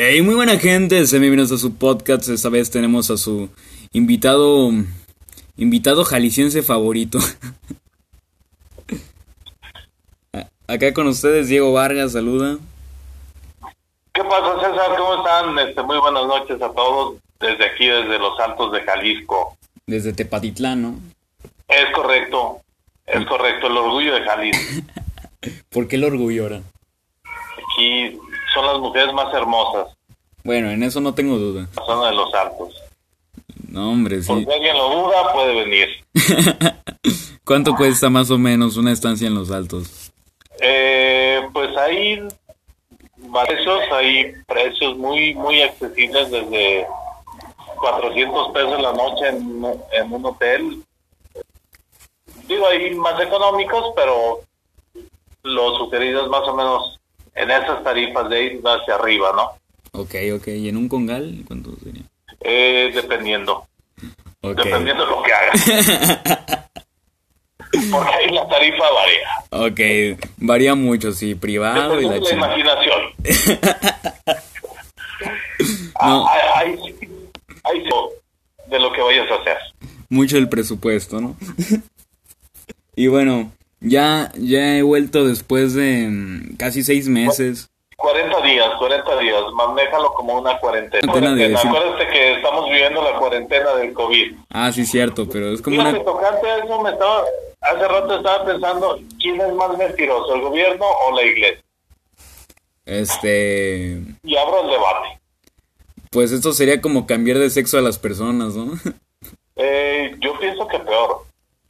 Hey, muy buena gente, se me bienvenidos a su podcast. Esta vez tenemos a su invitado, invitado jalisciense favorito. Acá con ustedes, Diego Vargas, saluda. ¿Qué pasa, César? ¿Cómo están? Este, muy buenas noches a todos desde aquí, desde los Altos de Jalisco. Desde Tepatitlán, ¿no? Es correcto, es correcto, el orgullo de Jalisco. ¿Por qué el orgullo ahora? Aquí son las mujeres más hermosas. Bueno, en eso no tengo duda. La zona de los Altos. No, hombre, sí. Por si alguien lo duda, puede venir. ¿Cuánto cuesta más o menos una estancia en los Altos? Eh, pues hay precios, hay precios muy muy accesibles desde 400 pesos la noche en, en un hotel. Digo, hay más económicos, pero los sugeridos más o menos en esas tarifas de ir hacia arriba, ¿no? Ok, ok. ¿Y en un congal cuánto sería? Eh, dependiendo. Dependiendo de lo que hagas. Porque ahí la tarifa varía. Ok, varía mucho, sí, privado y la la imaginación. No. Ah, Ahí sí, ahí sí, de lo que vayas a hacer. Mucho el presupuesto, ¿no? y bueno, ya, ya he vuelto después de mm, casi seis meses. 40 días, 40 días, manéjalo como una cuarentena. Cuarentena. Acuérdate que estamos viviendo la cuarentena del COVID. Ah, sí, cierto, pero es como Fíjate, una... tocante eso, me estaba, hace rato estaba pensando, ¿quién es más mentiroso, el gobierno o la iglesia? Este... Y abro el debate. Pues esto sería como cambiar de sexo a las personas, ¿no? Eh, yo pienso que peor.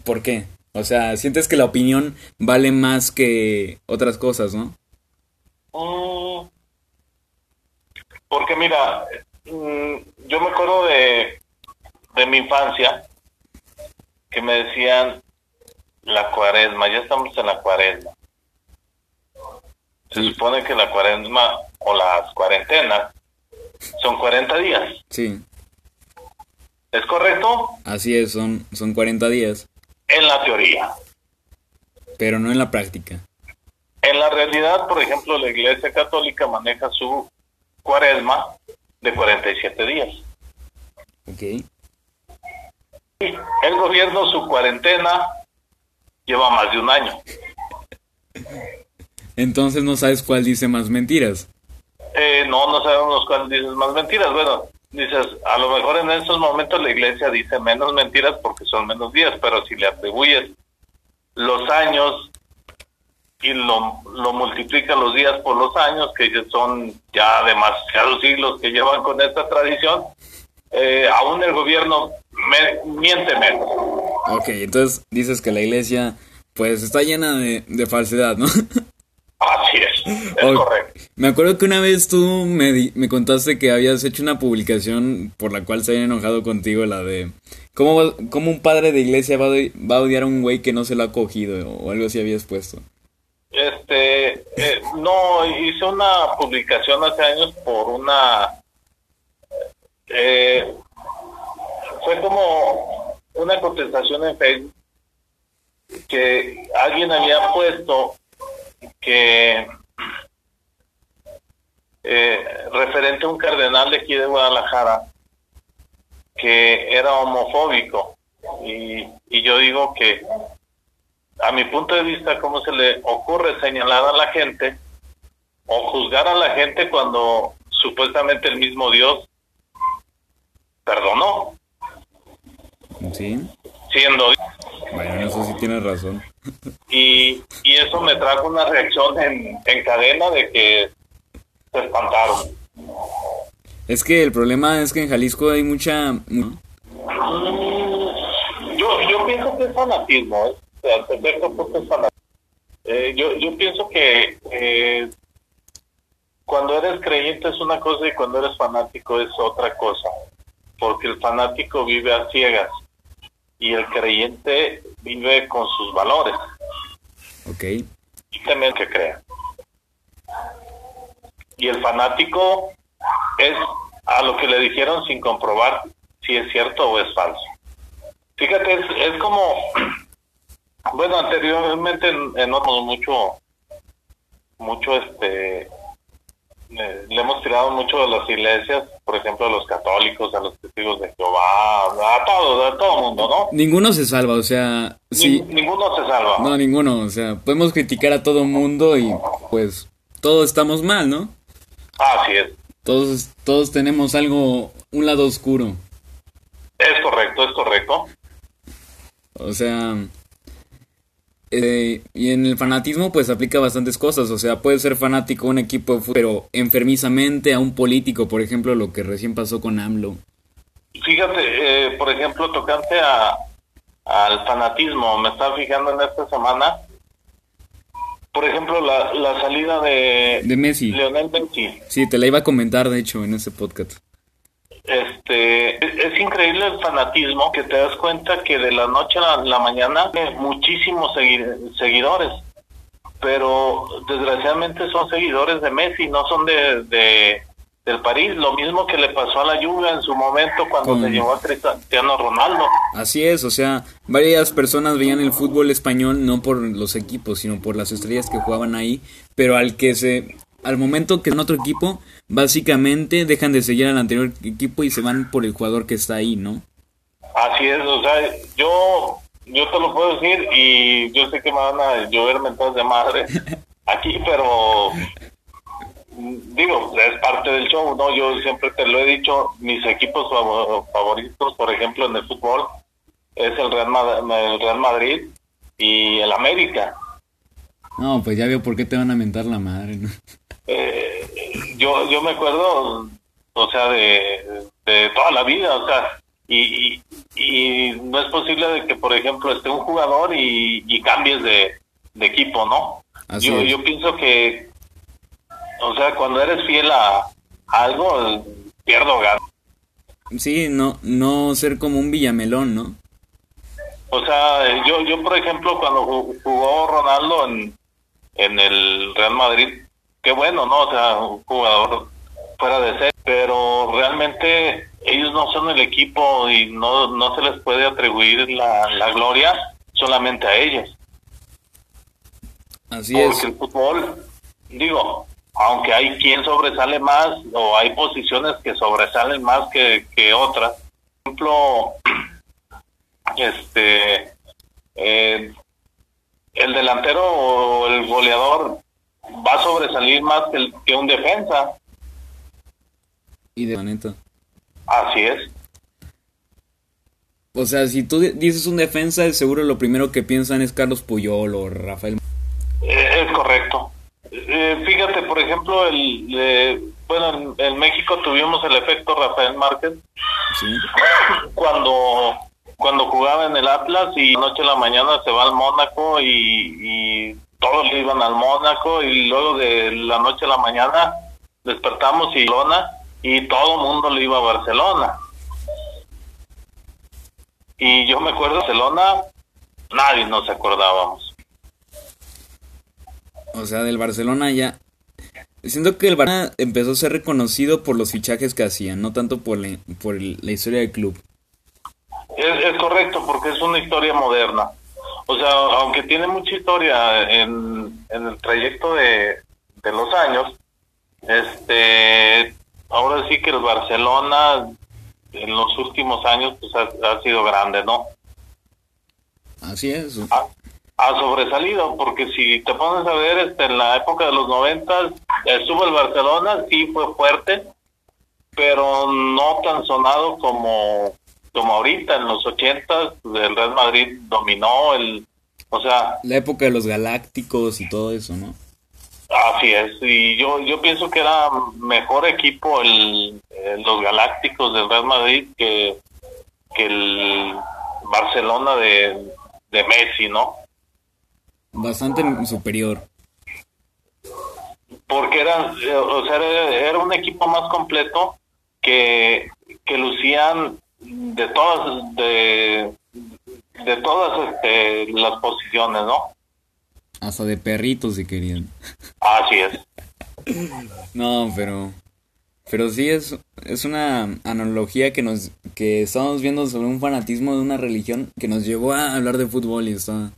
¿Por qué? O sea, sientes que la opinión vale más que otras cosas, ¿no? Mm, porque mira, mm, yo me acuerdo de, de mi infancia que me decían la cuaresma, ya estamos en la cuaresma. Se Sí. supone que la cuaresma o las cuarentenas son 40 días. Sí, ¿Es correcto? así es, son, son 40 días, En la teoría. pero no en la práctica. En la realidad, por ejemplo, la Iglesia Católica maneja su cuaresma de 47 días. Ok. El gobierno, su cuarentena, lleva más de un año. Entonces no sabes cuál dice más mentiras. Eh, no, no sabemos cuáles dices más mentiras. Bueno, dices, a lo mejor en estos momentos la iglesia dice menos mentiras porque son menos días, pero si le atribuyes los años y lo, lo multiplica los días por los años, que son ya demasiados siglos que llevan con esta tradición, eh, aún el gobierno miente menos. Ok, entonces dices que la iglesia pues está llena de falsedad, ¿no? Así es, es correcto. Me acuerdo que una vez tú me, me contaste que habías hecho una publicación por la cual se había enojado contigo, la de cómo, cómo un padre de iglesia va va a odiar a un güey que no se lo ha cogido o algo así habías puesto. Este, eh, no, hice una publicación hace años por una, eh, fue como una contestación en Facebook que alguien había puesto que eh, referente a un cardenal de aquí de Guadalajara que era homofóbico y, y yo digo que a mi punto de vista, cómo se le ocurre señalar a la gente o juzgar a la gente cuando supuestamente el mismo Dios perdonó, Sí, siendo Dios. bueno, en eso sí tienes razón. Y, y eso me trajo una reacción en, en cadena de que se espantaron. Es que el problema es que en Jalisco hay mucha... Yo, yo pienso que es fanatismo, ¿eh? O sea, es fanatismo. Eh, yo, yo pienso que eh, cuando eres creyente es una cosa y cuando eres fanático es otra cosa, porque el fanático vive a ciegas y el creyente vive con sus valores Ok, y también que crea. Y el fanático es a lo que le dijeron sin comprobar si es cierto o es falso. Fíjate, es, es como, bueno, anteriormente en, en otros mucho, mucho este, eh, le hemos tirado mucho a las iglesias, por ejemplo, a los católicos, a los testigos de Jehová, a todo, a todo mundo, ¿no? Ninguno se salva, o sea, sí. ninguno se salva. No, ninguno, o sea, podemos criticar a todo mundo y pues todos estamos mal, ¿no? Así es. Todos, todos tenemos algo, un lado oscuro. Es correcto, es correcto. O sea, eh, y en el fanatismo pues aplica bastantes cosas, o sea, puede ser fanático a un equipo de fútbol, pero enfermizamente a un político, por ejemplo, lo que recién pasó con AMLO. Fíjate, eh, por ejemplo, tocante a, al fanatismo, me estaba fijando en esta semana, por ejemplo, la, la salida de, de Messi. Leonel Messi. Sí, te la iba a comentar, de hecho, en ese podcast este es, increíble el fanatismo que te das cuenta que de la noche a la, mañana tiene muchísimos seguidores pero desgraciadamente son seguidores de Messi no son de, de del París. Lo mismo que le pasó a la Juve en su momento cuando se llevó a Cristiano Ronaldo. Así es o sea varias personas veían el fútbol español no por los equipos sino por las estrellas que jugaban ahí pero al que se al momento que en otro equipo, básicamente dejan de seguir al anterior equipo y se van por el jugador que está ahí, ¿no? Así es, o sea, yo, yo te lo puedo decir y yo sé que me van a llover mentadas de madre aquí, pero digo, es parte del show, ¿no? Yo siempre te lo he dicho, mis equipos favoritos, por ejemplo, en el fútbol, es el Real Madrid, el Real Madrid y el América. No, pues ya veo por qué te van a mentar la madre, ¿no? Eh, yo, yo me acuerdo, o sea, de, de toda la vida, o sea, y, y, no es posible de que, por ejemplo, esté un jugador y, y cambies de, equipo, ¿no? yo, yo pienso que, o sea, cuando eres fiel a, algo, pierdo gano. Sí, no, no ser como un villamelón, ¿no? O sea, yo, yo por ejemplo, cuando jugó Ronaldo en, en el Real Madrid, qué bueno, ¿no? O sea, un jugador fuera de ser, pero realmente ellos no son el equipo y no, no se les puede atribuir la, la gloria solamente a ellos. Así Porque el fútbol, digo, aunque hay quien sobresale más o hay posiciones que sobresalen más que, que otras. Por ejemplo, este, eh, el delantero o el goleador va a sobresalir más que, que un defensa. Y de planeta. Así es. O sea, si tú dices un defensa, seguro lo primero que piensan es Carlos Puyol o Rafael. Eh, es correcto. Eh, fíjate, por ejemplo, el, bueno, en, México tuvimos el efecto Rafael Márquez. Sí. Cuando cuando jugaba en el Atlas y noche a la mañana se va al Mónaco y, todos le iban al Mónaco y luego de la noche a la mañana despertamos y Barcelona y todo el mundo le iba a Barcelona. Y yo me acuerdo de Barcelona, nadie nos acordábamos. O sea, del Barcelona ya... Siento que el Barcelona empezó a ser reconocido por los fichajes que hacían, no tanto por por la historia del club. Es, correcto, porque es una historia moderna. O sea, aunque tiene mucha historia en, el trayecto de, los años, este, ahora sí que el Barcelona en los últimos años pues ha, sido grande, ¿no? Así es. Ha, ha, sobresalido, porque si te pones a ver, este, en la época de los noventas estuvo el Barcelona, sí fue fuerte, pero no tan sonado como como ahorita en los 80 el Real Madrid dominó el o sea la época de los galácticos y todo eso no así es y yo yo pienso que era mejor equipo el, los galácticos del Real Madrid que que el Barcelona de, de Messi no bastante superior. Porque era o sea era, un equipo más completo que que lucían de todas de, de todas este, las posiciones, ¿no? Hasta de perritos si querían. Así es. no, pero pero sí es es una analogía que nos que estamos viendo sobre un fanatismo de una religión que nos llevó a hablar de fútbol y está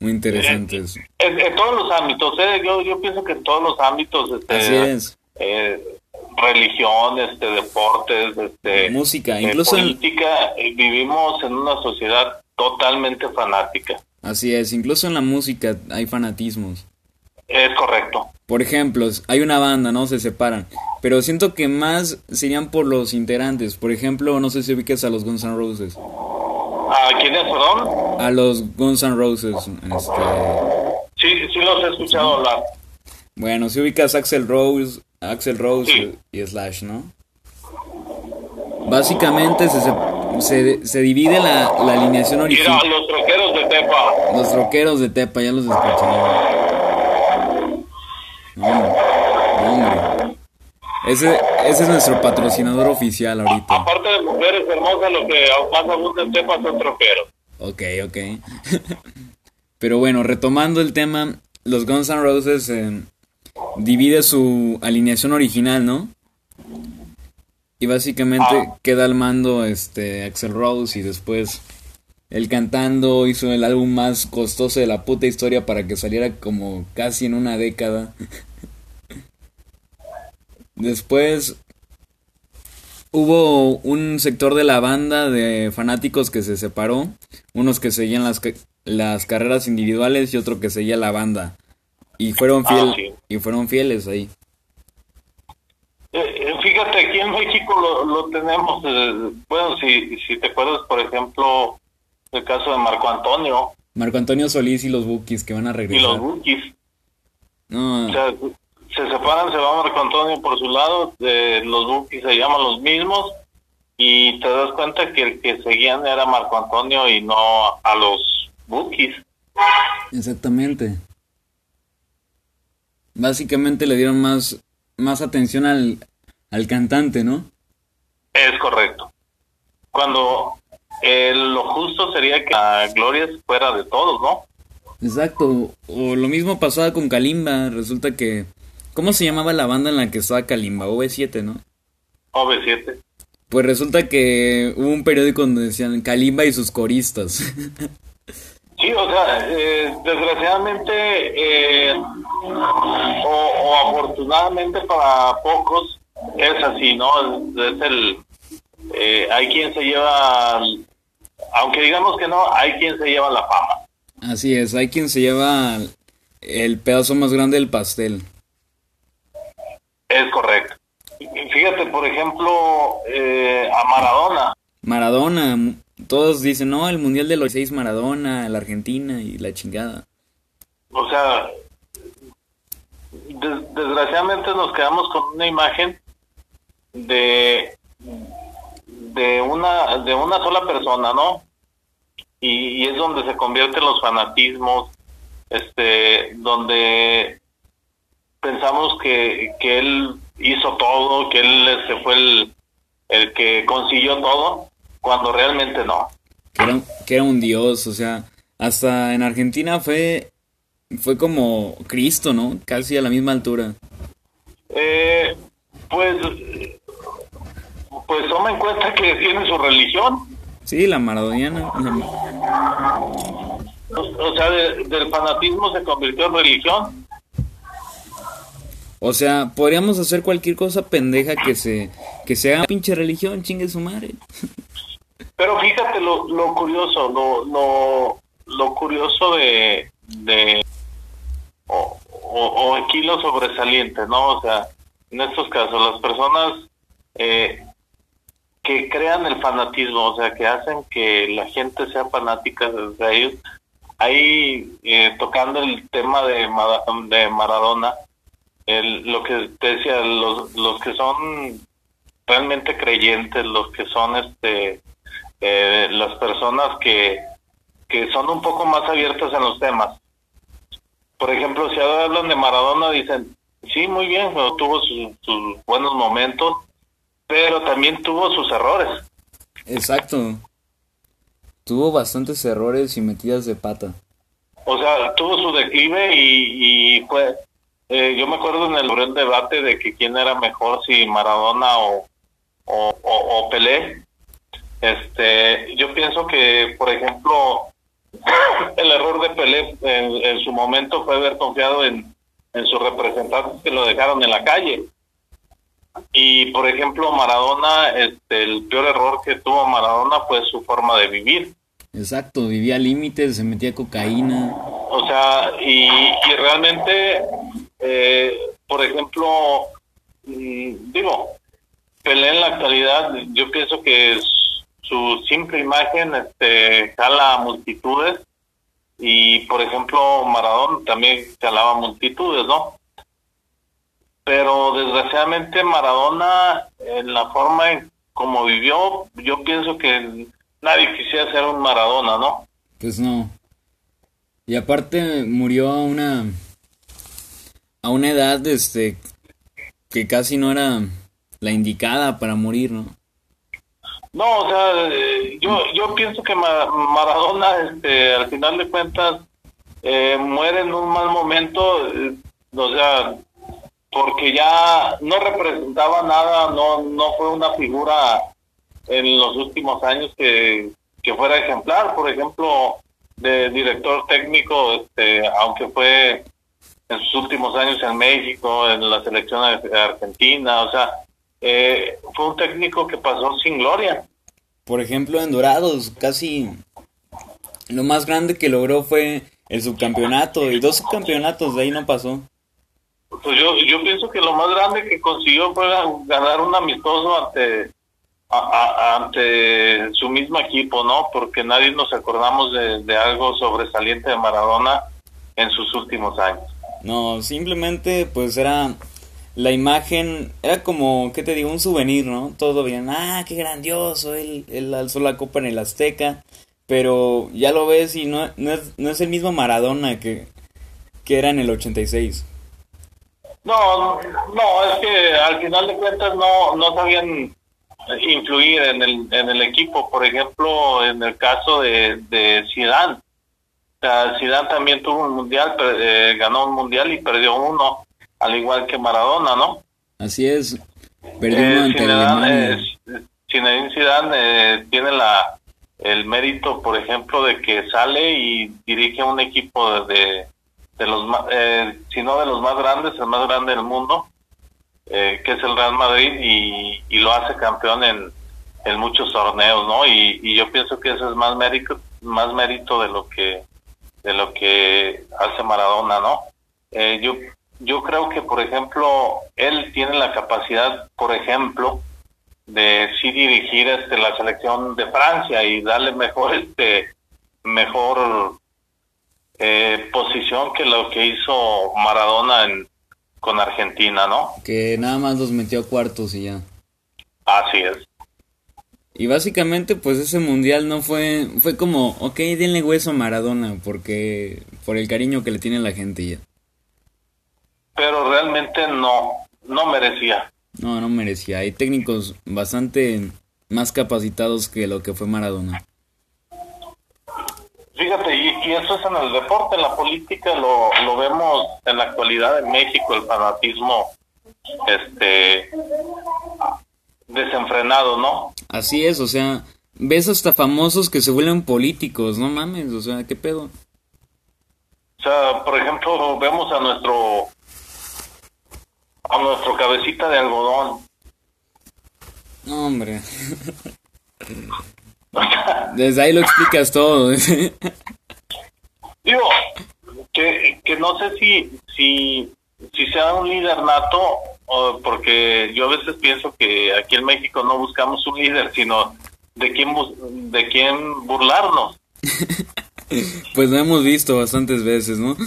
muy interesante eso. En, todos los ámbitos, ¿eh? yo, yo pienso que en todos los ámbitos este, Así es. eh, religión, este, deportes, este, música, eh, incluso en- política, eh, vivimos en una sociedad totalmente fanática. así es, incluso en la música hay fanatismos. Es correcto. Por ejemplo, hay una banda, ¿no? Se separan. Pero siento que más serían por los integrantes. Por ejemplo, no sé si ubiques a los Guns N' Roses. ¿A quién es, perdón? A los Guns N' Roses. Este, Sí, sí los he escuchado hablar. bueno, si ubicas a Axel Rose, Axel Rose Sí. y Slash, ¿no? Básicamente se, se, se, divide la, la alineación Mira, original. los troqueros de Tepa. Los troqueros de Tepa, ya los escuché. No, hombre. Ese, ese es nuestro patrocinador oficial ahorita. Aparte de mujeres hermosas, lo que más abunda en Tepa son troqueros. Ok, ok. Pero bueno, retomando el tema, los Guns N' Roses eh, divide su alineación original, ¿no? Y básicamente Ah. queda al mando este Axel Rose y después él cantando hizo el álbum más costoso de la puta historia para que saliera como casi en una década. Después hubo un sector de la banda de fanáticos que se separó, unos que seguían las, las carreras individuales y otro que seguía la banda. Y fueron, Ah, fiel, sí. y fueron fieles ahí. Eh, eh, fíjate, aquí en México lo, lo tenemos. eh, bueno, si, si te acuerdas, por ejemplo, el caso de Marco Antonio Marco Antonio Solís y los Bookies que van a y los regresar. Bukis. No, O sea, se separan, se va Marco Antonio por su lado, eh, los Bukis se llaman los mismos y te das cuenta que el que seguían era Marco Antonio y no a los Bukis. exactamente. Básicamente le dieron más, más atención al, al cantante, ¿no? Es correcto. Cuando eh, lo justo sería que la gloria fuera de todos, ¿no? Exacto. O lo mismo pasaba con Kalimba. Resulta que... ¿Cómo se llamaba la banda en la que estaba Kalimba? OV7, ¿no? OV7. Pues resulta que hubo un periódico donde decían Kalimba y sus coristas. Sí, o sea, eh, desgraciadamente eh, o, o afortunadamente para pocos es así, ¿no? Es el eh, hay quien se lleva, aunque digamos que no, hay quien se lleva la fama. Así es, hay quien se lleva el pedazo más grande del pastel. Es correcto. Fíjate, por ejemplo, eh, a Maradona. Maradona, todos dicen, no, el Mundial de los seis Maradona, la Argentina y la chingada. O sea, des- desgraciadamente nos quedamos con una imagen de de una de una sola persona, ¿no? Y, y es donde se convierten los fanatismos, este, donde pensamos que, que él hizo todo, que él este, fue el, el que consiguió todo, cuando realmente no. Que era, que era un dios, o sea, hasta en Argentina fue, fue como Cristo, ¿no? Casi a la misma altura. Eh, pues, pues toma en cuenta que tiene su religión. Sí, la maradoniana. O, o sea, de- del fanatismo se convirtió en religión. O sea, podríamos hacer cualquier cosa pendeja que se, que se haga pinche religión, chingue su madre. Pero fíjate lo, lo curioso, lo, lo, lo curioso de, de o, o, aquí lo sobresaliente, ¿no? O sea, en estos casos, las personas eh, que crean el fanatismo, o sea, que hacen que la gente sea fanática de ellos, ahí eh, tocando el tema de, de Maradona, el, lo que te decía, los, los que son realmente creyentes, los que son este eh, las personas que, que son un poco más abiertas en los temas. Por ejemplo, si ahora hablan de Maradona, dicen, sí, muy bien, tuvo sus, sus buenos momentos, pero también tuvo sus errores. Exacto. Tuvo bastantes errores y metidas de pata. O sea, tuvo su declive y, y fue... eh, yo me acuerdo en el, el debate de que quién era mejor, si Maradona o, o, o, o Pelé. Este, yo pienso que, por ejemplo, el error de Pelé en, en su momento fue haber confiado en, en sus representantes que lo dejaron en la calle. Y por ejemplo, Maradona, este, el peor error que tuvo Maradona fue su forma de vivir. Exacto, vivía límites, se metía cocaína. O sea, y, y realmente, eh, por ejemplo, mm, digo, Pelé en la actualidad, yo pienso que su simple imagen este, jala a multitudes y, por ejemplo, Maradona también jalaba multitudes, ¿no? Pero desgraciadamente Maradona, en la forma en como vivió, yo pienso que nadie quisiera ser un Maradona, ¿no? Pues no. Y aparte murió a una a una edad este que casi no era la indicada para morir, ¿no? No, o sea, eh, yo yo pienso que Maradona este al final de cuentas eh, muere en un mal momento, eh, o sea, porque ya no representaba nada, no no fue una figura en los últimos años que, fuera ejemplar, por ejemplo, de director técnico, este, aunque fue en sus últimos años en México, en la selección argentina, o sea, eh, fue un técnico que pasó sin gloria. Por ejemplo, en Dorados, casi lo más grande que logró fue el subcampeonato y dos subcampeonatos, de ahí no pasó. Pues yo, yo pienso que lo más grande que consiguió fue ganar un amistoso ante ante su mismo equipo, ¿no? Porque nadie nos acordamos de, algo sobresaliente de Maradona en sus últimos años. No, simplemente pues era la imagen, era como, ¿qué te digo? Un souvenir, ¿no? Todo bien, ah, qué grandioso, él, él alzó la copa en el Azteca, pero ya lo ves y no, no, es, no es el mismo Maradona que, que era en el 86. No, no, es que al final de cuentas no, no sabían influir en el, en el equipo. Por ejemplo, en el caso de, de Zidane. O Zidane también tuvo un mundial, eh, ganó un mundial y perdió uno, al igual que Maradona, ¿no? Así es. Perdió eh, ante Zidane, eh, Zidane tiene la el mérito, por ejemplo, de que sale y dirige un equipo de, de los, eh, si no de los más grandes, el más grande del mundo, eh, que es el Real Madrid, y, y lo hace campeón en, en muchos torneos, ¿no? Y, y, yo pienso que eso es más mérito, más mérito de lo que de lo que hace Maradona, ¿no? Eh, yo yo creo que, por ejemplo, él tiene la capacidad, por ejemplo, de sí dirigir este la selección de Francia y darle mejor este mejor eh, posición que lo que hizo Maradona en, con Argentina, ¿no? Que nada más los metió a cuartos y ya. Así es. Y básicamente, pues ese mundial no fue, fue como, ok, denle hueso a Maradona, porque, por el cariño que le tiene la gente ya. Pero realmente no, no merecía. No, no merecía. Hay técnicos bastante más capacitados que lo que fue Maradona. Fíjate, y, eso es en el deporte, en la política lo, lo vemos en la actualidad en México, el fanatismo este desenfrenado, ¿no? Así es, o sea, ves hasta famosos que se vuelven políticos, no mames, o sea, ¿qué pedo? O sea, por ejemplo, vemos a nuestro a nuestro cabecita de algodón. No, hombre. Desde ahí lo explicas todo. Digo, que, que no sé si, si, si sea un líder nato, o porque yo a veces pienso que aquí en México no buscamos un líder, sino de quién, de quién burlarnos. pues lo hemos visto bastantes veces, ¿no?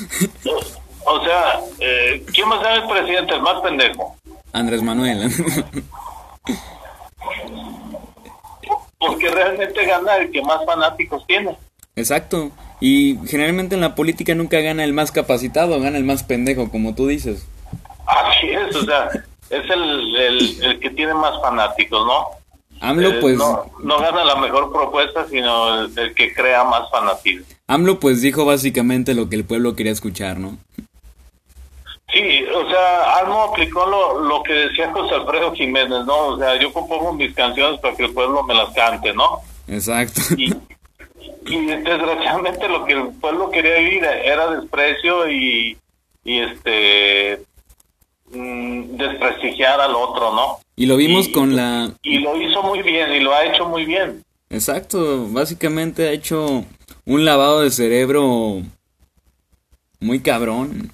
o sea, eh, ¿quién va a ser el presidente, el más pendejo? Andrés Manuel. porque realmente gana el que más fanáticos tiene. Exacto. Y generalmente en la política nunca gana el más capacitado, gana el más pendejo, como tú dices. Así es, o sea, es el, el, que tiene más fanáticos, ¿no? AMLO, eh, pues. No, no, gana la mejor propuesta, sino el, que crea más fanatismo. AMLO, pues dijo básicamente lo que el pueblo quería escuchar, ¿no? Sí, o sea, Almo aplicó lo, lo que decía José Alfredo Jiménez, ¿no? O sea, yo compongo mis canciones para que el pueblo me las cante, ¿no? Exacto. Y, y desgraciadamente lo que el pueblo quería vivir era desprecio y, y este mm, desprestigiar al otro, ¿no? Y lo vimos con la... Y lo hizo muy bien, y lo ha hecho muy bien. Exacto, básicamente ha hecho un lavado de cerebro muy cabrón.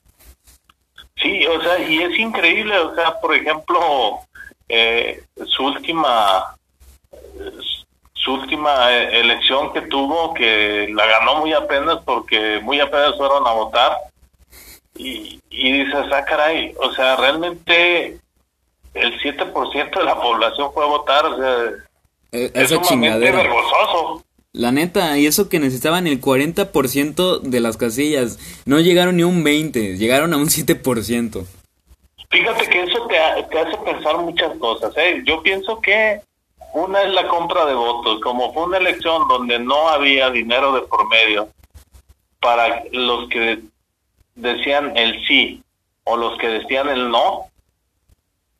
Sí, o sea, y es increíble, o sea, por ejemplo, eh, su última su última eh, elección que tuvo, que la ganó muy apenas porque muy apenas fueron a votar. Y, y dices, ah, caray, o sea, realmente el 7% de la población fue a votar, o sea, Eh, es sumamente chingadera. vergonzoso. La neta, y eso que necesitaban el 40% de las casillas. No llegaron ni un 20, llegaron a un 7%. Fíjate que eso te, te hace pensar muchas cosas. ¿eh? Yo pienso que una es la compra de votos. Como fue una elección donde no había dinero de por medio para los que decían el sí o los que decían el no.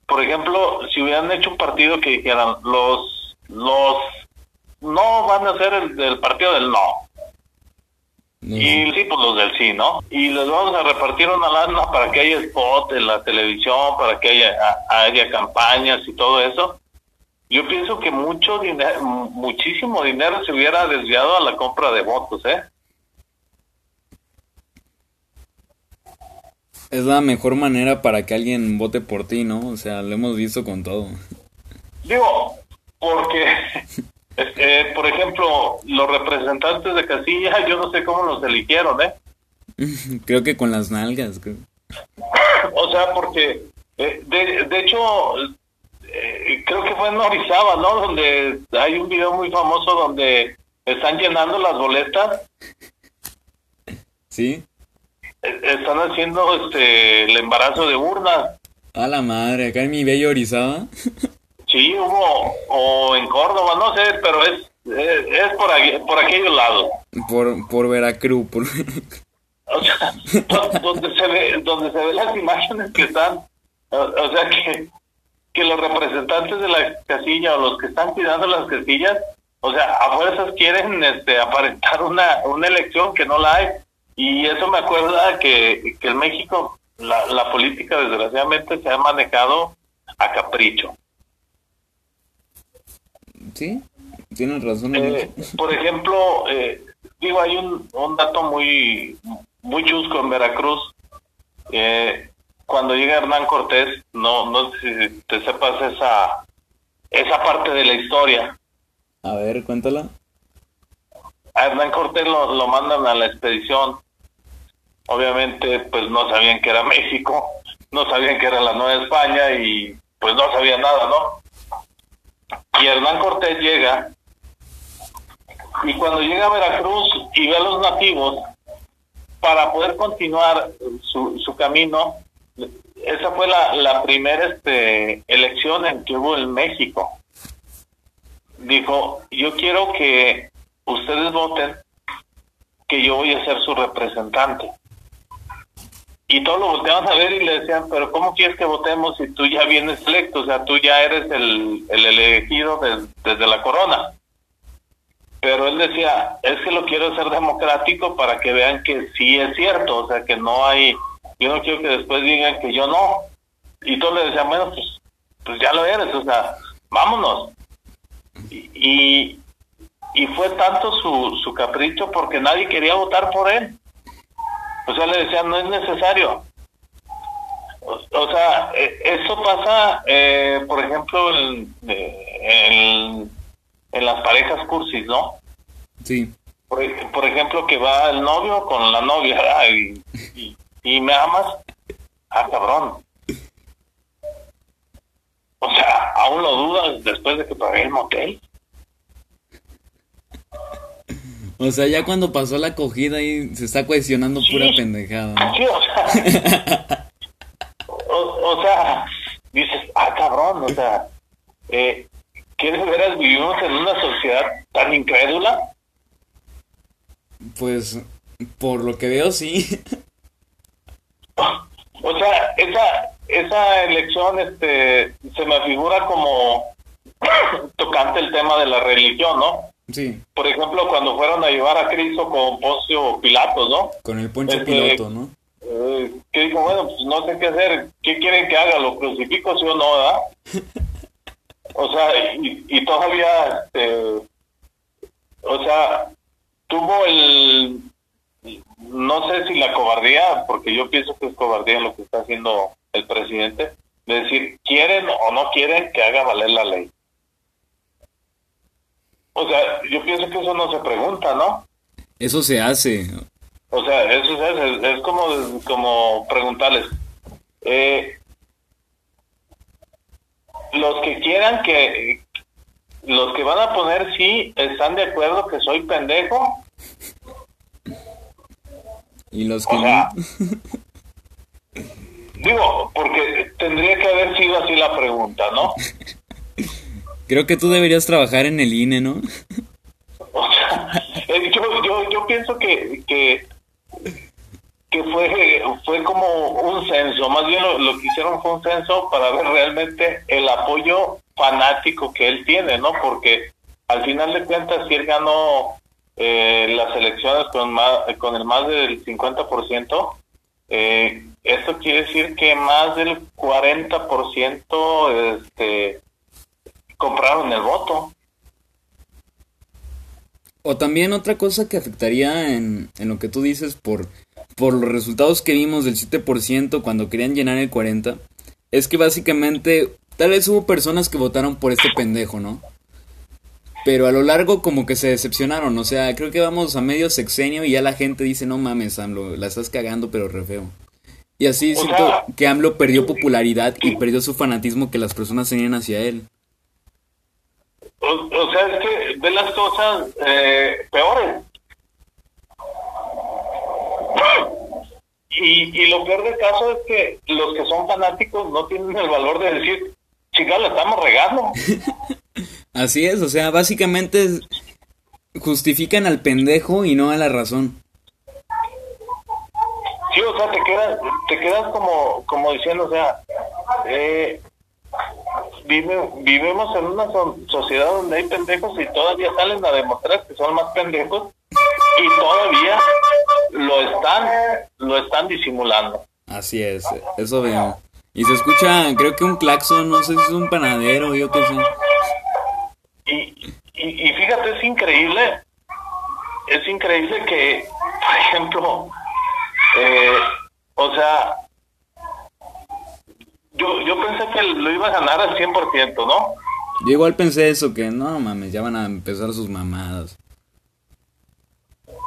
Por ejemplo, si hubieran hecho un partido que dijeran los los no van a ser el, el partido del no. No Y sí, pues los del sí, ¿no? Y les vamos a repartir una lana para que haya spot en la televisión, para que haya, haya campañas y todo eso. Yo pienso que mucho dinero, muchísimo dinero se hubiera desviado a la compra de votos, ¿eh? Es la mejor manera para que alguien vote por ti, ¿no? O sea, lo hemos visto con todo. Digo, porque, eh, por ejemplo, los representantes de Casilla, yo no sé cómo los eligieron, ¿eh? creo que con las nalgas. creo. O sea, porque, eh, de, de hecho, eh, creo que fue en Orizaba, ¿no? Donde hay un video muy famoso donde están llenando las boletas, ¿Sí? eh, están haciendo este el embarazo de urna. A la madre, acá en mi bello Orizaba. Sí, hubo, o en Córdoba, no sé, pero es, eh, es por, aquí- por aquellos lados. por, por Veracruz. por- O sea, do- donde se ve, donde se ven las imágenes que están, o, o sea que, que los representantes de la casilla o los que están cuidando las casillas, o sea, a fuerzas quieren este aparentar una, una elección que no la hay. Y eso me acuerda que, que en México la, la política desgraciadamente se ha manejado a capricho. Sí, tienes razón. Eh, por ejemplo, eh, digo, hay un, un dato muy, muy chusco en Veracruz. Eh, cuando llega Hernán Cortés, no, no sé si te sepas esa, esa parte de la historia. A ver, cuéntala. A Hernán Cortés lo, lo mandan a la expedición. Obviamente, pues no sabían que era México, no sabían que era la Nueva España y pues no sabían nada, ¿no? Y Hernán Cortés llega y cuando llega a Veracruz y ve a los nativos, para poder continuar su, su camino, esa fue la, la primera este, elección en que hubo en México. Dijo, yo quiero que ustedes voten que yo voy a ser su representante. Y todos lo volteaban a ver y le decían, pero ¿cómo quieres que votemos si tú ya vienes electo? O sea, tú ya eres el, el elegido des- desde la corona. Pero él decía, es que lo quiero hacer democrático para que vean que sí es cierto, o sea, que no hay, yo no quiero que después digan que yo no. Y todos le decían, bueno, pues, pues ya lo eres, o sea, vámonos. Y, y, y fue tanto su, su capricho porque nadie quería votar por él. O sea, le decían, no es necesario. O, o sea, eh, eso pasa, eh, por ejemplo, en, eh, en, en las parejas cursis, ¿no? Sí. Por, por ejemplo, que va el novio con la novia y, y, y me amas. Ah, cabrón. O sea, aún lo dudas después de que pagué el motel. O sea, ya cuando pasó la acogida y se está cuestionando pura pendejada. ¿no? Sí, o sea, o, o sea, dices, ah, cabrón, o sea, eh, ¿qué de veras vivimos en una sociedad tan incrédula? Pues, por lo que veo, sí. O sea, esa, esa elección este, se me figura como tocante el tema de la religión, ¿no? Sí, Por ejemplo, cuando fueron a llevar a Cristo con Poncio Pilatos, ¿no? con el poncho Este, piloto, ¿no? eh, que dijo, bueno, pues no sé qué hacer, ¿qué quieren que haga? ¿Lo crucifico, sí o no, verdad? O sea, y, y todavía, este, o sea, tuvo el, no sé si la cobardía, porque yo pienso que es cobardía lo que está haciendo el presidente, de decir, quieren o no quieren que haga valer la ley. O sea, yo pienso que eso no se pregunta, ¿no? Eso se hace. O sea, eso se hace, es como, como preguntarles, eh, los que quieran que, los que van a poner sí, ¿están de acuerdo que soy pendejo? Y los que O no. digo, porque tendría que haber sido así la pregunta, ¿no? Creo que tú deberías trabajar en el INE, ¿no? Eh, yo, yo, yo pienso que, que, que fue, fue como un censo, más bien lo, lo que hicieron fue un censo para ver realmente el apoyo fanático que él tiene, ¿no? Porque al final de cuentas, si él ganó eh, las elecciones con, más, con el más del 50%, eh, esto quiere decir que más del 40% este, compraron el voto. O también otra cosa que afectaría en, en lo que tú dices por, por los resultados que vimos del 7% cuando querían llenar el 40%, es que básicamente tal vez hubo personas que votaron por este pendejo, ¿no? Pero a lo largo como que se decepcionaron, o sea, creo que vamos a medio sexenio y ya la gente dice, no mames, AMLO, la estás cagando pero re feo. Y así O siento sea- que AMLO perdió popularidad y perdió su fanatismo que las personas tenían hacia él. O, o sea, es que ve las cosas eh, peores. Y, y lo peor del caso es que los que son fanáticos no tienen el valor de decir, chica, la estamos regando. Así es, o sea, básicamente justifican al pendejo y no a la razón. Sí, o sea, te quedas, te quedas como, como diciendo, o sea, eh, vive, vivimos en una so- sociedad donde hay pendejos y todavía salen a demostrar que son más pendejos y todavía lo están, lo están disimulando. Así es, eso veo. Y se escucha, creo que un claxon, no sé si es un panadero, yo qué sé. Y, y, y fíjate, es increíble, es increíble que, por ejemplo, eh, o sea, yo, yo pensé que lo iba a ganar al 100%, ¿no? Yo igual pensé eso, que no mames, ya van a empezar sus mamadas.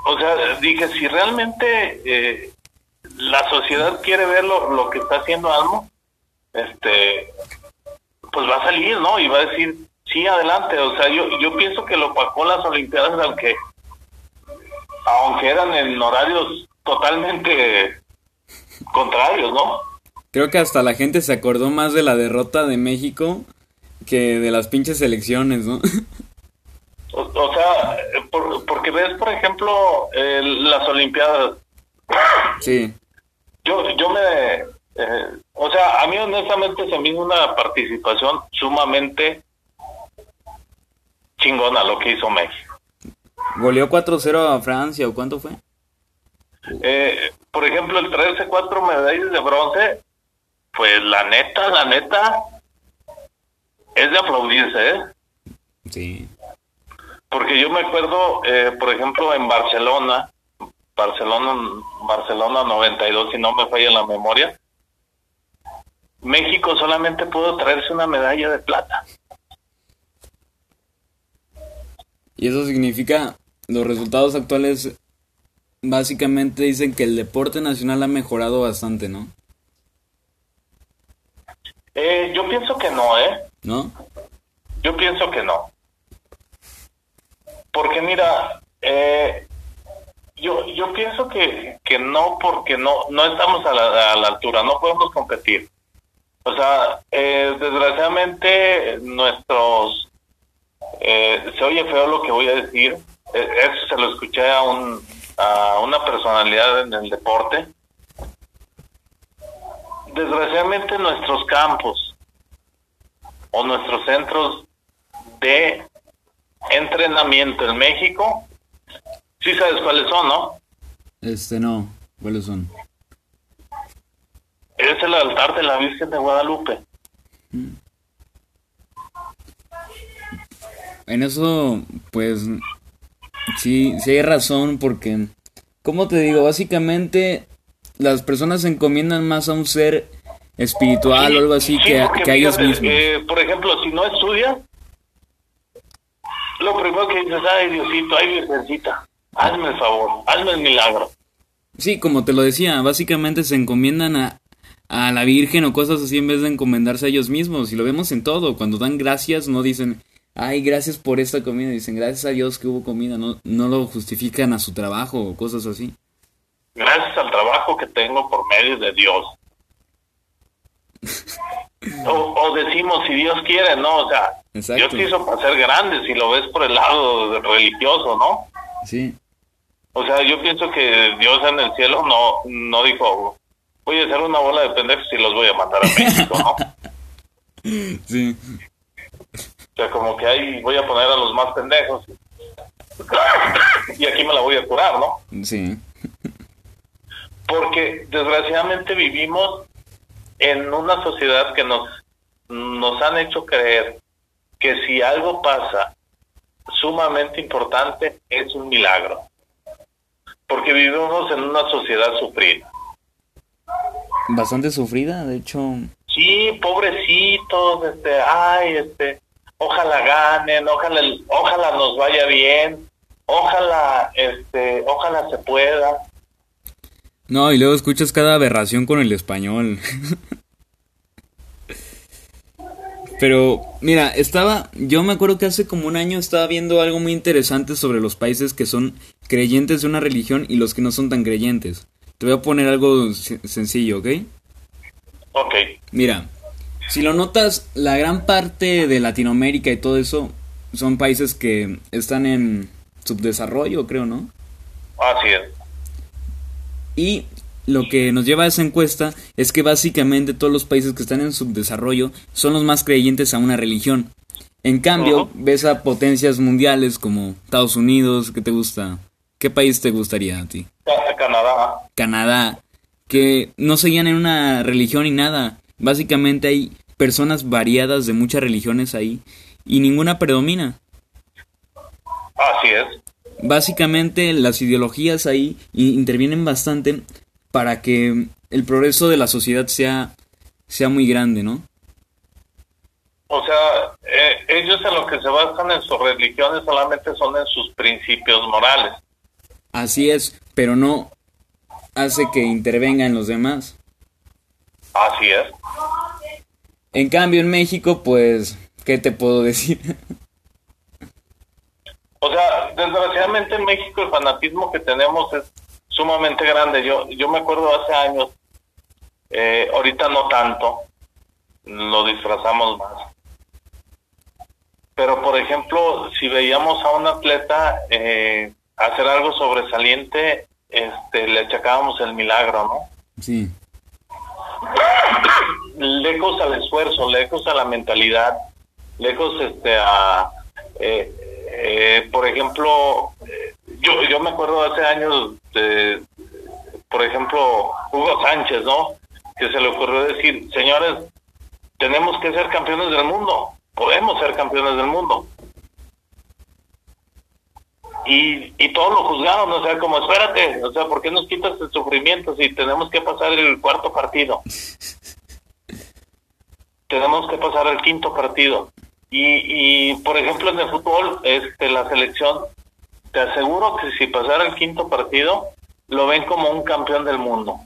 O sea, dije, si realmente eh, la sociedad quiere ver lo, lo que está haciendo Almo, este, pues va a salir, ¿no? Y va a decir, sí, adelante. O sea, yo, yo pienso que lo pacó las Olimpiadas, aunque, aunque eran en horarios totalmente contrarios, ¿no? Creo que hasta la gente se acordó más de la derrota de México que de las pinches elecciones, ¿no? O, o sea, eh, por- porque ves, por ejemplo, eh, las Olimpiadas, sí. Yo, yo me, eh, o sea, a mí honestamente se me hizo una participación sumamente chingona lo que hizo México. Goleó 4-0 a Francia, ¿o cuánto fue? Eh, por ejemplo, el 13 cuatro medallas de bronce, pues la neta, la neta, es de aplaudirse, ¿eh? Sí. Porque yo me acuerdo, eh, por ejemplo, en Barcelona, Barcelona, Barcelona 92, si no me falla la memoria, México solamente pudo traerse una medalla de plata. Y eso significa, los resultados actuales básicamente dicen que el deporte nacional ha mejorado bastante, ¿no? Eh, yo pienso que no, ¿eh? ¿No? Yo pienso que no. Porque mira, eh, yo yo pienso que, que no porque no no estamos a la, a la altura, no podemos competir. O sea, eh, desgraciadamente nuestros... eh, se oye feo lo que voy a decir, eh, eso se lo escuché a, un, a una personalidad en el deporte. Desgraciadamente nuestros campos o nuestros centros de entrenamiento en México, sí sabes cuáles son, ¿no? Este no. ¿Cuáles son? es el altar de la Virgen de Guadalupe. En eso, pues, sí, sí hay razón porque, ¿cómo te digo? Básicamente, las personas se encomiendan más a un ser espiritual o algo así Sí, que, a- que a ellos mismos. eh, por ejemplo, si no estudias, lo primero que dices, ay Diosito, ay Virgencita, hazme el favor, hazme el milagro. Sí, como te lo decía, básicamente se encomiendan a, a la Virgen o cosas así en vez de encomendarse a ellos mismos. Y lo vemos en todo. Cuando dan gracias, no dicen, ay, gracias por esta comida. Dicen, gracias a Dios que hubo comida. No, no lo justifican a su trabajo o cosas así. Gracias al trabajo que tengo por medio de Dios. O, o decimos, si Dios quiere, ¿no? O sea, Exacto. Dios hizo para ser grande, si lo ves por el lado religioso, ¿no? Sí, O sea, yo pienso que Dios en el cielo no, no dijo, voy a hacer una bola de pendejos y los voy a mandar a México, ¿no? sí. O sea, como que ahí voy a poner a los más pendejos. Y aquí me la voy a curar, ¿no? Sí, Porque desgraciadamente vivimos en una sociedad que nos, nos han hecho creer que si algo pasa sumamente importante es un milagro. Porque vivimos en una sociedad sufrida. bastante sufrida, de hecho. Sí, pobrecitos, este, ay, este, ojalá ganen, ojalá, ojalá nos vaya bien, ojalá, este, ojalá se pueda. No, y luego escuchas cada aberración con el español. Pero, mira, estaba, yo me acuerdo que hace como un año estaba viendo algo muy interesante sobre los países que son creyentes de una religión y los que no son tan creyentes. Te voy a poner algo sen- sencillo, ¿ok? Ok, Mira, si lo notas, la gran parte de Latinoamérica y todo eso son países que están en subdesarrollo, creo, ¿no? así es. Y lo que nos lleva a esa encuesta es que básicamente todos los países que están en subdesarrollo son los más creyentes a una religión. En cambio, ves a potencias mundiales como Estados Unidos, ¿qué te gusta? ¿Qué país te gustaría a ti? Ca- Canadá, Canadá, que no seguían en una religión ni nada. Básicamente hay personas variadas de muchas religiones ahí y ninguna predomina. así es. Básicamente las ideologías ahí intervienen bastante para que el progreso de la sociedad sea, sea muy grande, ¿no? O sea, eh, ellos en lo que se basan en sus religiones solamente son en sus principios morales. Así es, pero no hace que intervenga en los demás. Así es. En cambio en México, pues, ¿qué te puedo decir? O sea, desgraciadamente en México el fanatismo que tenemos es sumamente grande. Yo, yo me acuerdo hace años, eh, ahorita no tanto, lo disfrazamos más. Pero, por ejemplo, si veíamos a un atleta eh, hacer algo sobresaliente, este, le achacábamos el milagro, ¿no? sí, lejos al esfuerzo, lejos a la mentalidad, lejos este a eh, eh, por ejemplo eh, yo yo me acuerdo hace años de por ejemplo Hugo Sánchez, ¿no? Que se le ocurrió decir, señores, tenemos que ser campeones del mundo, podemos ser campeones del mundo. Y, y todos lo juzgaron, o sea, como espérate, o sea, ¿por qué nos quitas el sufrimiento si tenemos que pasar el cuarto partido? tenemos que pasar al quinto partido. Y, y por ejemplo, en el fútbol, este, la selección, te aseguro que si pasara el quinto partido, lo ven como un campeón del mundo.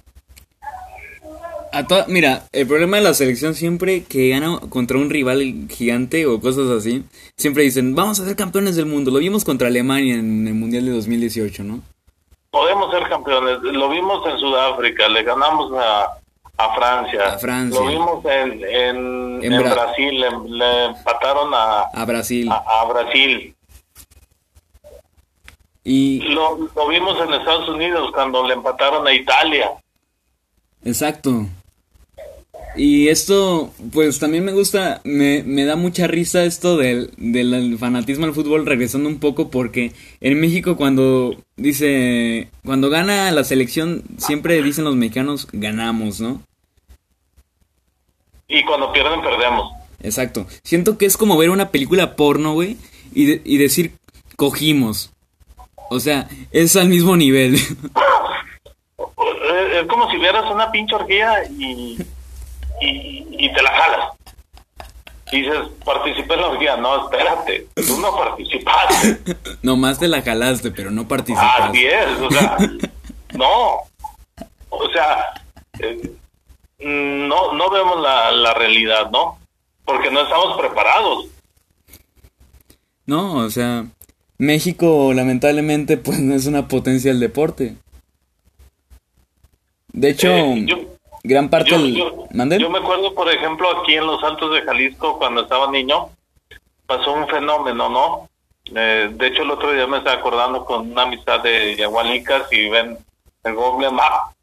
A Mira, el problema de la selección siempre que gana contra un rival gigante o cosas así, siempre dicen, vamos a ser campeones del mundo. Lo vimos contra Alemania en el Mundial de 2018, ¿no? Podemos ser campeones. Lo vimos en Sudáfrica, le ganamos a, a Francia. A Francia. Lo vimos en, en, En en Bra- Brasil, le, le empataron a, A Brasil. a, a Brasil. Y, Lo, lo vimos en Estados Unidos cuando le empataron a Italia. exacto. Y esto, pues también me gusta, me, me da mucha risa esto del, del fanatismo al fútbol, regresando un poco, porque en México cuando dice, cuando gana la selección, siempre dicen los mexicanos, ganamos, ¿no? Y cuando pierden, perdemos. Exacto. Siento que es como ver una película porno, güey, y, de- y decir, cogimos. O sea, es al mismo nivel. Es como si vieras una pinche orgía y, y, y te la jalas. Y dices, participé en la orgía. No, espérate, tú no participaste. Nomás te la jalaste, pero no participaste. Así es, o sea, no. O sea, eh, no, no vemos la, la realidad, ¿no? Porque no estamos preparados. No, o sea, México lamentablemente pues no es una potencia del deporte. De hecho, Eh, yo- gran parte Yo, del... yo- me acuerdo, por ejemplo, aquí en los Altos de Jalisco, cuando estaba niño, pasó un fenómeno, ¿no? Eh, de hecho, el otro día me estaba acordando con una amistad de Yagualicas y ven en Google Maps,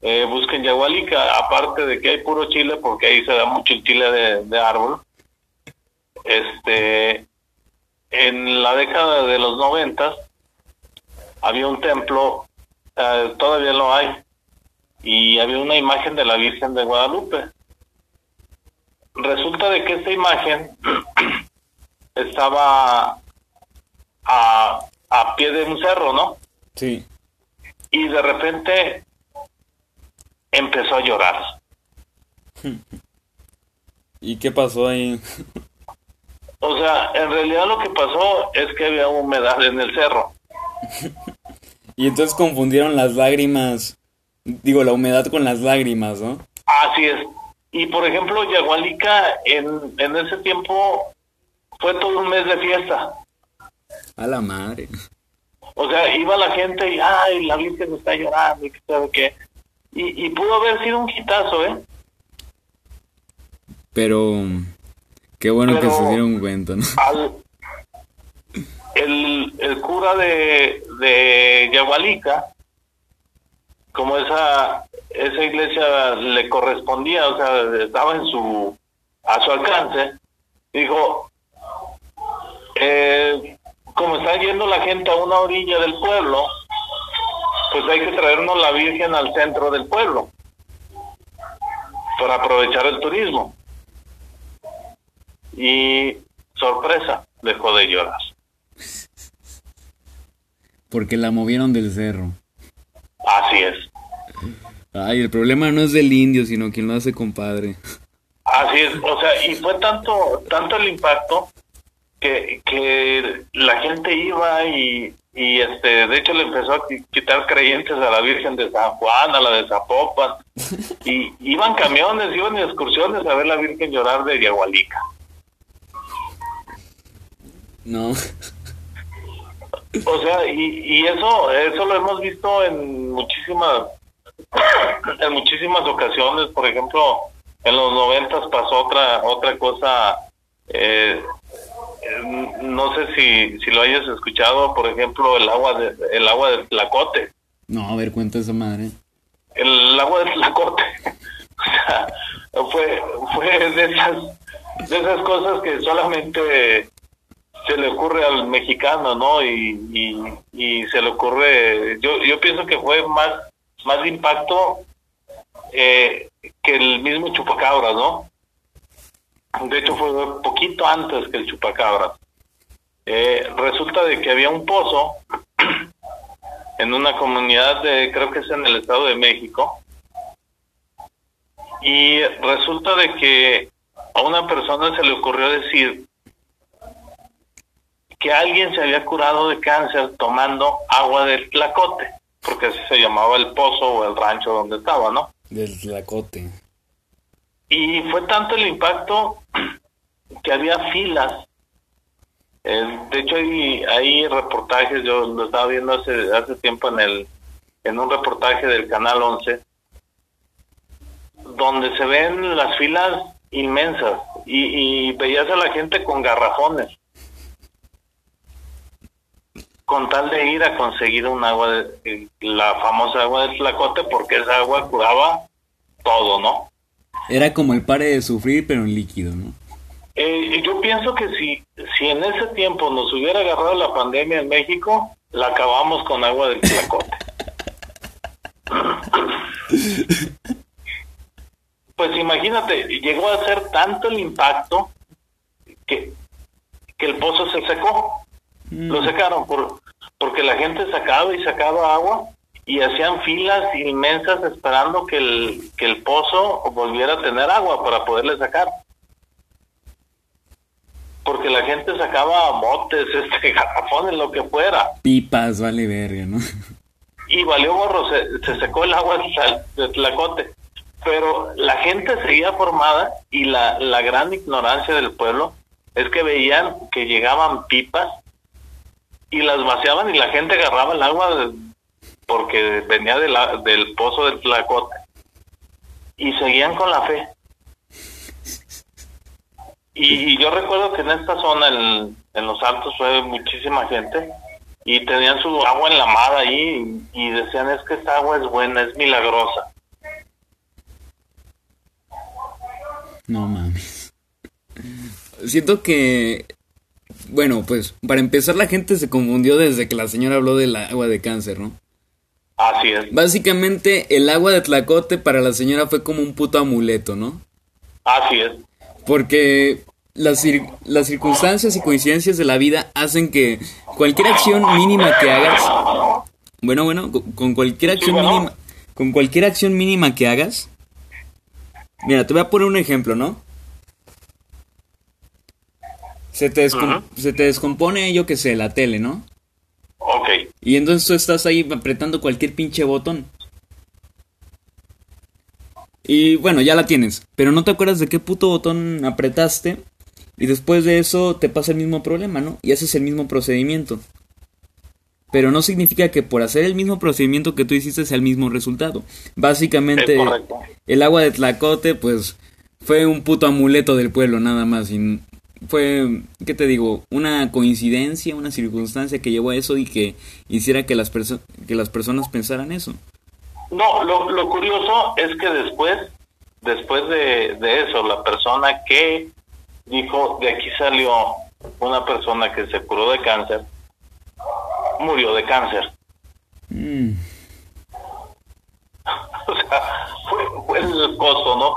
eh, busquen Yagualica, aparte de que hay puro chile, porque ahí se da mucho el chile de, de árbol. Este, en la década de los noventas había un templo, eh, todavía lo hay, y había una imagen de la Virgen de Guadalupe. Resulta de que esta imagen estaba a, a pie de un cerro, ¿no? Sí. Y de repente empezó a llorar. ¿Y qué pasó ahí? O sea, en realidad lo que pasó es que había humedad en el cerro. Y entonces confundieron las lágrimas, digo, la humedad con las lágrimas, ¿no? Así es. Y por ejemplo, Yagualica en, en ese tiempo fue todo un mes de fiesta. A la madre. O sea, iba la gente y, ay, la Virgen está llorando y qué sabe qué. Y, y pudo haber sido un hitazo, ¿eh? Pero qué bueno que se dieron cuenta, ¿no? Al, el, el cura de, de Yagualica, como esa, esa iglesia le correspondía, o sea, estaba en su, a su alcance, dijo, eh, como está yendo la gente a una orilla del pueblo, pues hay que traernos la Virgen al centro del pueblo para aprovechar el turismo. Y sorpresa, dejó de llorar. Porque la movieron del cerro. Así es. Ay, el problema no es del indio, sino quien lo hace compadre. Así es, o sea, y fue tanto, tanto el impacto que, que la gente iba y, y este, de hecho le empezó a qui- quitar creyentes a la Virgen de San Juan, a la de Zapopan, y iban camiones, iban en excursiones a ver la Virgen llorar de Yagualica. No. O sea, y, y eso, eso lo hemos visto en muchísimas, en muchísimas ocasiones. Por ejemplo, en los noventas pasó otra, otra cosa. eh, eh, no sé si, si lo hayas escuchado. Por ejemplo, el agua de, el agua del Tlacote. No, a ver, cuenta esa madre. El agua del Tlacote. o sea, fue, fue de esas, de esas cosas que solamente se le ocurre al mexicano, ¿no? Y, y, y se le ocurre, yo, yo pienso que fue más, más de impacto eh, que el mismo chupacabras, ¿no? De hecho fue poquito antes que el chupacabras. Eh, resulta de que había un pozo en una comunidad de, creo que es en el Estado de México, y resulta de que a una persona se le ocurrió decir que alguien se había curado de cáncer tomando agua del tlacote, porque así se llamaba el pozo o el rancho donde estaba, ¿no? Del tlacote. Y fue tanto el impacto que había filas. Eh, de hecho, hay, hay reportajes, yo lo estaba viendo hace, hace tiempo en, el, en un reportaje del Canal 11, donde se ven las filas inmensas y, y veías a la gente con garrafones con tal de ir a conseguir un agua, de, la famosa agua del tlacote, porque esa agua curaba todo, ¿no? Era como el pare de sufrir, pero en líquido, ¿no? Eh, yo pienso que si, si en ese tiempo nos hubiera agarrado la pandemia en México, la acabamos con agua del tlacote. pues imagínate, llegó a ser tanto el impacto que, que el pozo se secó. Lo secaron por, porque la gente sacaba y sacaba agua y hacían filas inmensas esperando que el, que el pozo volviera a tener agua para poderle sacar. Porque la gente sacaba botes, este, garrafones, lo que fuera. Pipas, vale verga, ¿no? Y valió gorro, se, se secó el agua de Tlacote. Pero la gente seguía formada y la, la gran ignorancia del pueblo es que veían que llegaban pipas y las vaciaban y la gente agarraba el agua porque venía de la, del pozo del Tlacote y seguían con la fe. Y, yo recuerdo que en esta zona, en, los altos, fue muchísima gente y tenían su agua enlamada ahí y decían es que esta agua es buena, es milagrosa. No mames. Siento que bueno, pues para empezar la gente se confundió desde que la señora habló del agua de cáncer, ¿no? Así es. Básicamente el agua de Tlacote para la señora fue como un puto amuleto, ¿no? Así es. Porque las, las circunstancias y coincidencias de la vida hacen que cualquier acción mínima que hagas, bueno, bueno, con cualquier acción mínima, con cualquier acción mínima que hagas, mira, te voy a poner un ejemplo, ¿no? Se te, se te descompone, yo que sé, la tele, ¿no? Ok. Y entonces tú estás ahí apretando cualquier pinche botón. Y bueno, ya la tienes, pero no te acuerdas de qué puto botón apretaste. Y después de eso te pasa el mismo problema, ¿no? Y haces el mismo procedimiento. Pero no significa que por hacer el mismo procedimiento que tú hiciste sea el mismo resultado. Básicamente, el agua de Tlacote, pues, fue un puto amuleto del pueblo, nada más. Y fue, ¿qué te digo? Una coincidencia, una circunstancia que llevó a eso y que hiciera que las, que las personas pensaran eso. No, lo, lo curioso es que después, después de, de, eso, la persona que dijo, de aquí salió una persona que se curó de cáncer, murió de cáncer. Mm. o sea, fue, fue el costo, ¿no?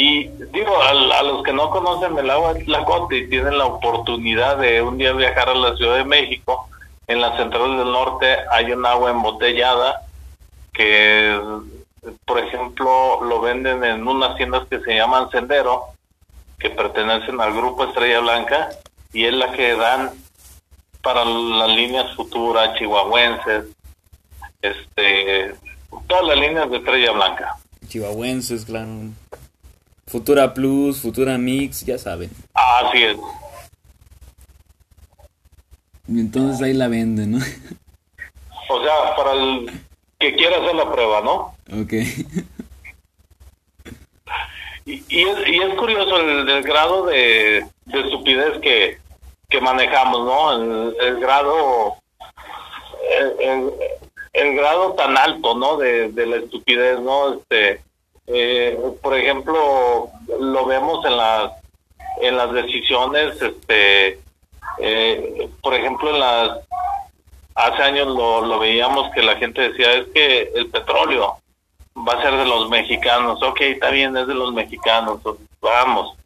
Y digo, a, los que no conocen el agua de Tlacote y tienen la oportunidad de un día viajar a la Ciudad de México, en la Central del Norte hay un agua embotellada que, por ejemplo, lo venden en unas tiendas que se llaman Sendero, que pertenecen al grupo Estrella Blanca, y es la que dan para las líneas futuras, chihuahuenses, este, todas las líneas de Estrella Blanca. Chihuahuenses, claro. Futura Plus, Futura Mix, ya saben. Así es. Y entonces ahí la venden, ¿no? O sea, para el que quiera hacer la prueba, ¿no? Ok. Y, y, es, y es curioso el, grado de, estupidez que, que manejamos, ¿no? El, el grado el, el, grado tan alto, ¿no? De, de la estupidez, ¿no? Este eh, por ejemplo, lo vemos en las en las decisiones, este, eh, por ejemplo, en las hace años lo, veíamos que la gente decía es que el petróleo va a ser de los mexicanos, ok, está bien, es de los mexicanos, vamos.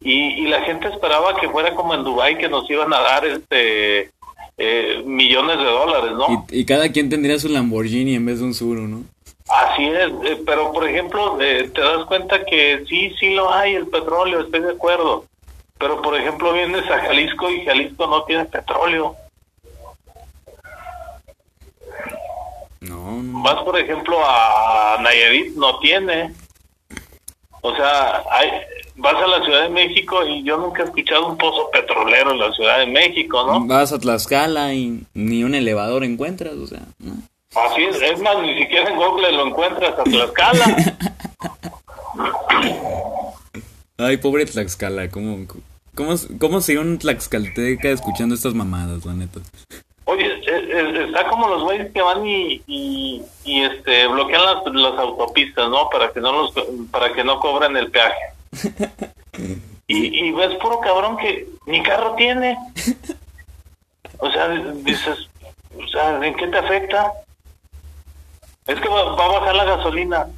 Y, la gente esperaba que fuera como en Dubai que nos iban a dar este eh, millones de dólares, ¿no? Y, cada quien tendría su Lamborghini en vez de un Suro, ¿no? Así es, eh, pero por ejemplo, eh, te das cuenta que sí, sí lo hay, el petróleo, estoy de acuerdo. Pero por ejemplo, vienes a Jalisco y Jalisco no tiene petróleo. No, no. Vas, por ejemplo, a Nayarit, no tiene. O sea, hay, vas a la Ciudad de México y yo nunca he escuchado un pozo petrolero en la Ciudad de México, ¿no? Vas a Tlaxcala y ni un elevador encuentras, o sea, ¿no? Así es, es más, ni siquiera en Google lo encuentras a Tlaxcala. Ay, pobre Tlaxcala, ¿cómo, cómo, cómo sería un Tlaxcalteca escuchando estas mamadas, la neta? Oye, está como los güeyes que van y, y, y, este bloquean las, las autopistas, ¿no? Para que no los para que no cobren el peaje. y, y ves puro cabrón que ni carro tiene. O sea, dices, o sea, ¿en qué te afecta? Es que va, a bajar la gasolina.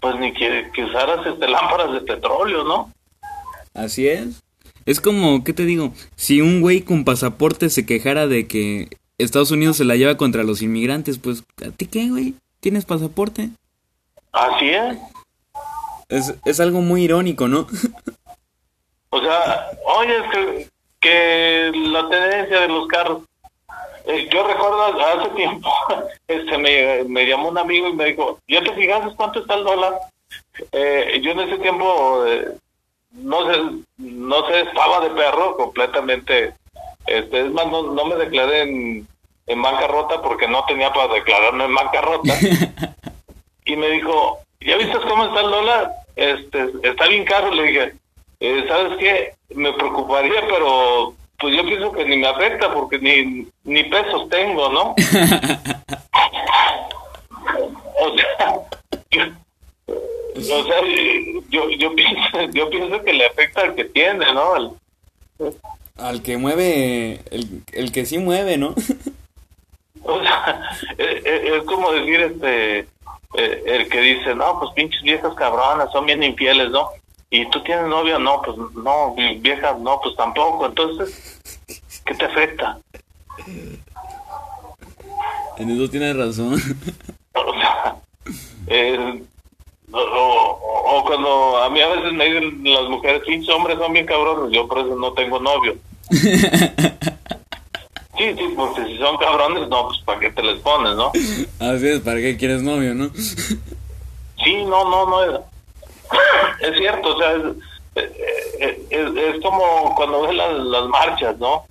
pues ni que, que usaras este, lámparas de petróleo, ¿no? Así es. Es como, ¿qué te digo? Si un güey con pasaporte se quejara de que Estados Unidos se la lleva contra los inmigrantes, pues, ¿a ti qué, güey? ¿Tienes pasaporte? Así es. Es, es algo muy irónico, ¿no? O sea, oye, es que, que la tendencia de los carros. Eh, yo recuerdo hace tiempo, este me, me llamó un amigo y me dijo, ¿ya te fijaste cuánto está el dólar? Eh, yo en ese tiempo, eh, no sé, no sé, estaba de perro completamente. Este, es más, no, no me declaré en, en bancarrota porque no tenía para declararme en bancarrota. y me dijo, ¿ya viste cómo está el dólar? Este, está bien caro, le dije. Eh, ¿Sabes qué? Me preocuparía, pero pues yo pienso que ni me afecta porque ni, ni pesos tengo, ¿no? o sea, yo, o sea, yo, yo, pienso, yo pienso que le afecta al que tiene, ¿no? Al, al que mueve, el, el que sí mueve, ¿no? o sea, es, es como decir, este, eh, el que dice, no, pues pinches viejas cabronas, son bien infieles, ¿no? Y tú tienes novia, no, pues no, vieja, no, pues tampoco. Entonces, ¿qué te afecta? En eso tienes razón. O sea, eh, o, o, o cuando a mí a veces me dicen las mujeres, pinches hombres son bien cabrones, yo por eso no tengo novio. Sí, sí, porque si son cabrones, no, pues ¿para qué te les pones, no? Así es, ¿para qué quieres novio, no? Sí, no, no, no. Es, cierto, o sea, es, es, es- como cuando ves las, las marchas, ¿no?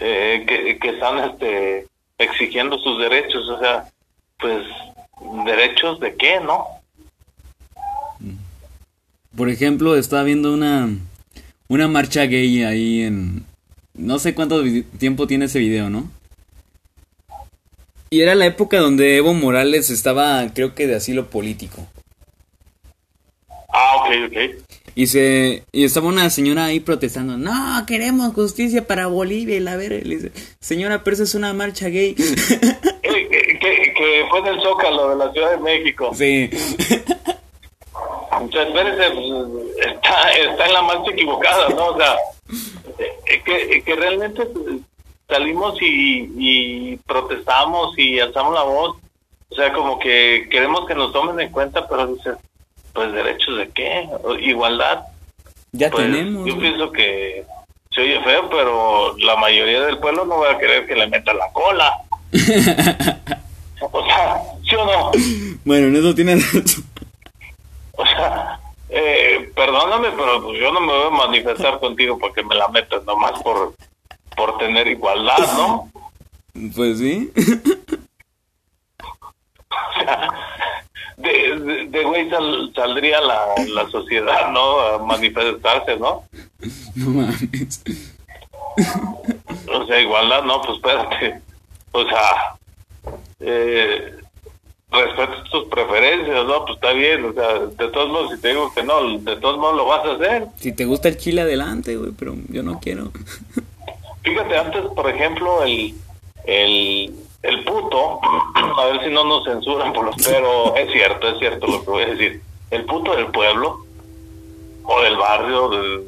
Eh, que, que están este, exigiendo sus derechos, o sea, pues, ¿derechos de qué, no? Por ejemplo, estaba viendo una, una marcha gay ahí en... No sé cuánto tiempo tiene ese video, ¿no? Y era la época donde Evo Morales estaba, creo que de asilo político. Ok. Y se y estaba una señora ahí protestando, no, queremos justicia para Bolivia y la verga. Y le dice, señora, pero eso es una marcha gay. Eh, que, que, que fue en el Zócalo de la Ciudad de México. sí. Espérese, pues, está, está en la marcha equivocada, ¿no? O sea, eh, que, que realmente pues, salimos y, y protestamos y alzamos la voz. O sea, como que queremos que nos tomen en cuenta, pero dices, pues derechos de qué? Igualdad. Ya Pues, tenemos. Yo pienso que se oye feo, pero la mayoría del pueblo no va a querer que le metan la cola. o sea, ¿sí o no? Bueno, en eso tiene razón. O sea, eh, perdóname, pero pues yo no me voy a manifestar contigo porque me la metas nomás por, por tener igualdad, ¿no? Pues sí. O sea, de, güey sal- saldría la, la sociedad, ¿no? A manifestarse, ¿no? No mames. O sea, igualdad, no, pues espérate. O sea, eh, respeto tus preferencias, ¿no? Pues está bien, o sea, de todos modos, si te digo que no, de todos modos lo vas a hacer. Si te gusta el chile, adelante, güey, pero yo no quiero. Fíjate, antes, por ejemplo, el, el, el puto, a ver si no nos censuran, por los, pero es cierto, es cierto lo que voy a decir. El puto del pueblo, o del barrio, de,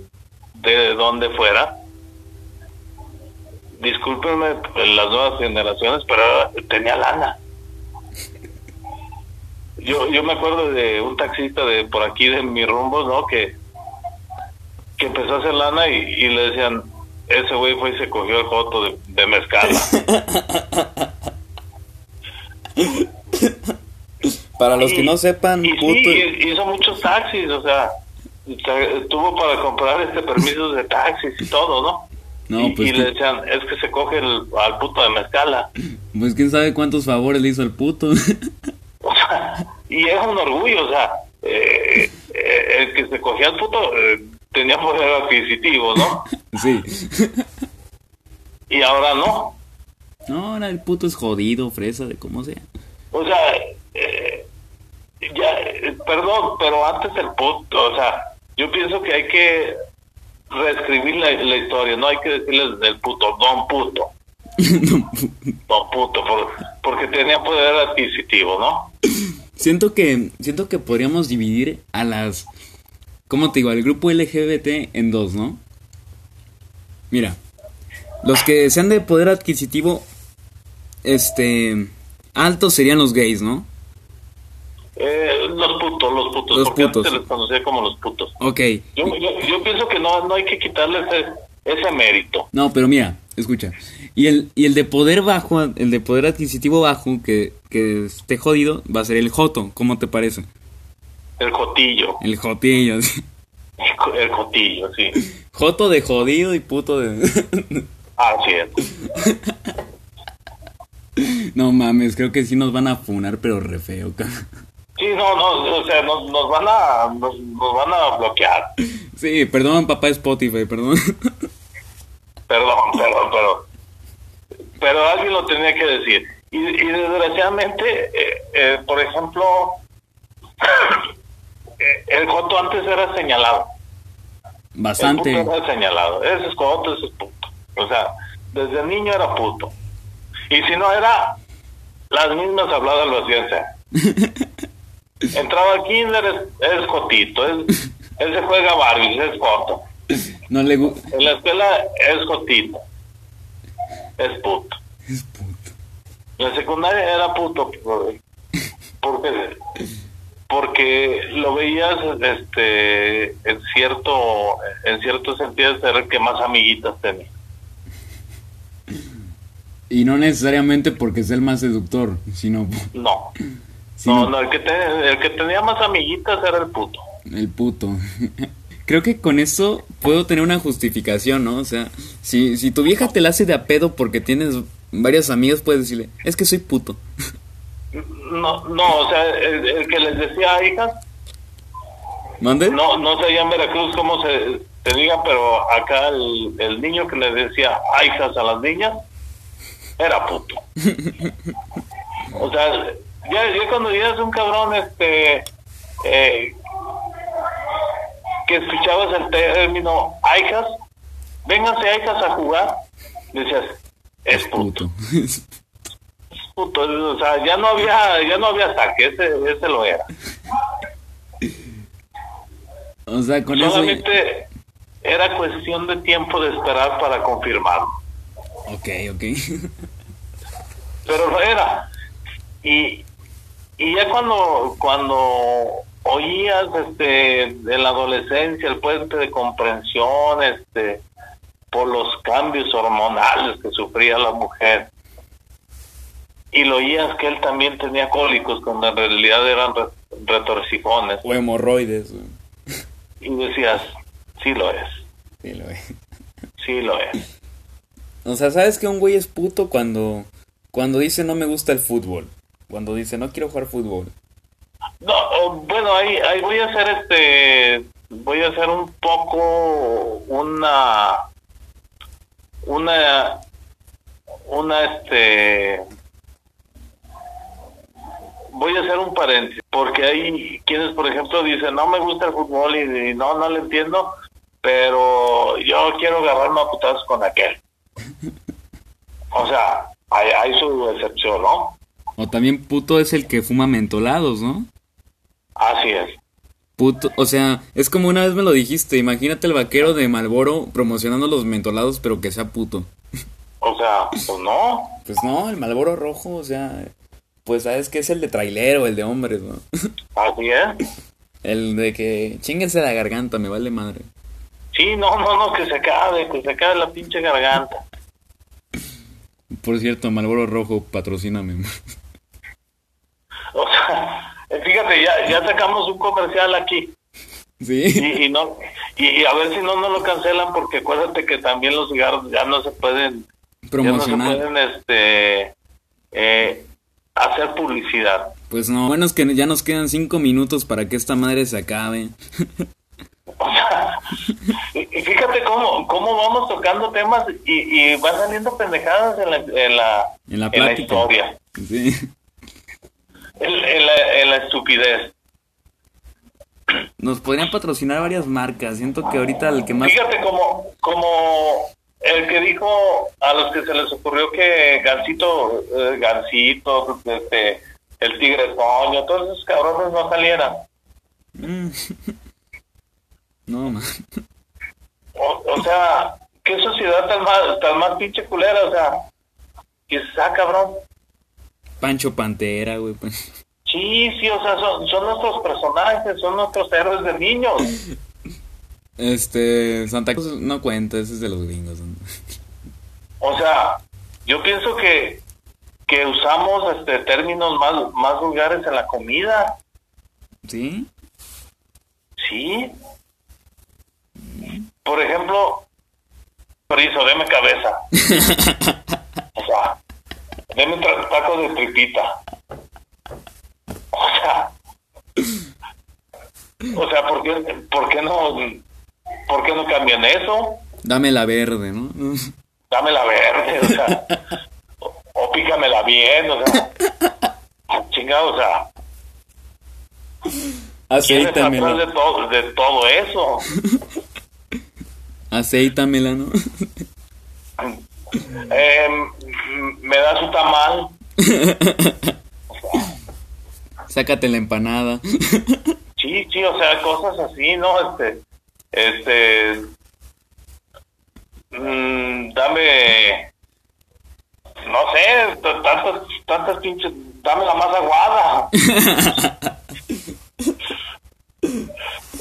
de donde fuera, discúlpenme las nuevas generaciones, pero tenía lana. Yo, yo me acuerdo de un taxista de por aquí de mi rumbo, ¿no? Que, que empezó a hacer lana y, y le decían, ese güey fue y se cogió el joto de, de mezcal. Para los que no sepan, y puto. sí, hizo muchos taxis, o sea, tuvo para comprar este permisos de taxis y todo, ¿no? No, y, pues y que- le decían, es que se coge el- al puto de mezcala. Pues quién sabe cuántos favores le hizo el puto. O sea, y es un orgullo, o sea, eh, eh, el que se cogía al puto eh, tenía poder adquisitivo, ¿no? sí. Y ahora no. No, ahora el puto es jodido, fresa, de como sea. O sea, eh, ya, eh, perdón, pero antes el puto, o sea, yo pienso que hay que reescribir la, la historia, no hay que decirles del puto, don puto, don puto, por- porque tenía poder adquisitivo, ¿no? siento que siento que podríamos dividir a las ¿cómo te digo? al grupo LGBT en dos, ¿no? Mira, los que sean de poder adquisitivo este alto serían los gays, ¿no? Eh, los putos, los putos, Los porque putos. antes se les conocía como los putos. Ok. Yo, yo, yo pienso que no, no hay que quitarles ese, ese mérito. No, pero mira, escucha. Y el, y el de poder bajo, el de poder adquisitivo bajo, que, que esté jodido, va a ser el joto. ¿Cómo te parece? El jotillo, El jotillo. sí. el jotillo, sí. Joto de jodido y puto de... Así es. no mames, creo que sí nos van a funar, pero re feo, cabrón. Sí, no, no, o sea, nos, nos van a nos, nos van a bloquear. Sí, perdón, papá Spotify, perdón. Perdón, perdón, pero pero alguien lo tenía que decir. Y, y desgraciadamente, eh, eh, por ejemplo, el joto antes era señalado. Bastante. El puto era señalado. Ese es joto, ese es puto. O sea, desde niño era puto. Y si no era, las mismas habladas lo hacían ser. Entraba al kinder, es, es jotito. Es, él se juega Barbies, es joto. No le En la escuela es jotito. Es puto. Es puto. En la secundaria era puto por- porque porque lo veías este en cierto en cierto sentido ser el que más amiguitas tenía. Y no necesariamente porque es el más seductor, sino, No. sino No, no, el que te- el que tenía más amiguitas era el puto. el puto. Creo que con eso puedo tener una justificación, ¿no? O sea, si, si tu vieja te la hace de a pedo porque tienes varias amigas, puedes decirle, es que soy puto. No, no, o sea, el, el que les decía hijas, ¿Mande? no, no sé allá en Veracruz cómo se, se diga, pero acá el, el niño que les decía hijas a las niñas era puto. O sea, ya, ya cuando digas un cabrón, este, eh, que escuchabas el término hijas, vénganse hijas a jugar, decías, es puto. puto. puto, o sea, ya no había, ya no había saque, ese, ese lo era. o sea, con eso... Solamente era cuestión de tiempo de esperar para confirmarlo. Ok, ok. Pero lo era. Y, y ya cuando, cuando oías este, en la adolescencia el puente de comprensión, este, por los cambios hormonales que sufría la mujer, y lo oías que él también tenía cólicos, cuando en realidad eran re- retorcijones, o hemorroides. y decías, sí lo es, Sí, lo es. sí lo es. O sea, ¿sabes que un güey es puto cuando, cuando dice no me gusta el fútbol? Cuando dice no quiero jugar fútbol. No, bueno, ahí, ahí voy a hacer este, voy a hacer un poco una, una, una este, voy a hacer un paréntesis, porque hay quienes, por ejemplo, dicen, no me gusta el fútbol y, y no, no le entiendo, pero yo quiero agarrarme a putazos con aquel. O sea, hay, hay su excepción, ¿no? O también puto es el que fuma mentolados, ¿no? Así es. Puto, o sea, es como una vez me lo dijiste, imagínate el vaquero de Malboro promocionando los mentolados, pero que sea puto. O sea, pues no. Pues no, el Malboro rojo, o sea, pues sabes que es el de trailero, el de hombres, ¿no? Así es. El de que chinguense la garganta, me vale madre. Sí, no, no, no, que se acabe, que se acabe la pinche garganta. Por cierto, Malboro rojo, patrocíname. O sea, fíjate, ya, ya sacamos un comercial aquí. Sí. Y, y no y, y a ver si no nos lo cancelan porque acuérdate que también los cigarros ya no se pueden ya no se Promocionar. pueden este eh, hacer publicidad. Pues no, bueno es que ya nos quedan cinco minutos para que esta madre se acabe. O sea, fíjate cómo, cómo vamos tocando temas y, y van saliendo pendejadas en la, en la, En la en la plática. historia, Sí. en, en la, en la estupidez. Nos podrían patrocinar varias marcas. Siento que ahorita el que más... Fíjate como, como el que dijo a los que se les ocurrió que Gancito, eh, Gancito, este, el Tigre Toño, todos esos cabrones no salieran. Mm. No, man. O, o sea, qué sociedad tan más, tan más pinche culera, o sea, que está cabrón. Pancho Pantera, güey. pues. Sí, sí, o sea, son, son nuestros personajes, son nuestros héroes de niños. Este, Santa Cruz no cuenta, ese es de los gringos. ¿no? O sea, yo pienso que, que usamos este términos más, más vulgares en la comida, ¿Sí? ¿sí? Por ejemplo, friso, deme cabeza. O sea, deme tra- taco de tripita. O sea, o sea, ¿por qué, por qué no, por qué no cambian eso? Dame la verde, ¿no? Dámela verde, o sea, o, o pícamela bien, o sea, chingado, o sea, ¿quién está atrás Aceitamela. de todo, de todo eso? Aceitamela, ¿no? Eh, me da su tamal, Sácate la empanada. sí, sí, o sea, cosas así, ¿no? Este, este, mm, dame, no sé, tantas, tantas pinches, dame la más aguada.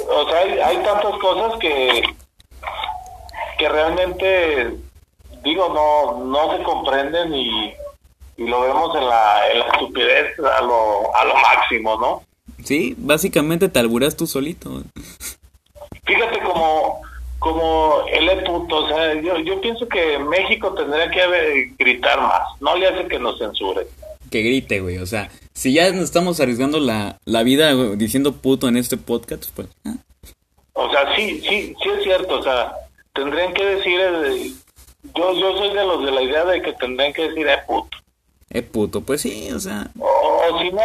o sea, hay, hay tantas cosas que, que realmente, digo, no, no se comprenden y, y lo vemos en la, en la estupidez a lo, a lo máximo, ¿no? Sí, básicamente te alburas tú solito. Fíjate como, como él es puto, o sea, yo, yo pienso que México tendría que haber- gritar más, no le hace que nos censuren. Que grite, güey. O sea, si ya nos estamos arriesgando la, la vida güey, diciendo puto en este podcast, pues... ah, O sea, sí, sí, sí es cierto, o sea, tendrían que decir, eh, yo, yo soy de los de la idea de que tendrían que decir, eh, puto. Eh, puto. Pues sí, o sea... O, o si no,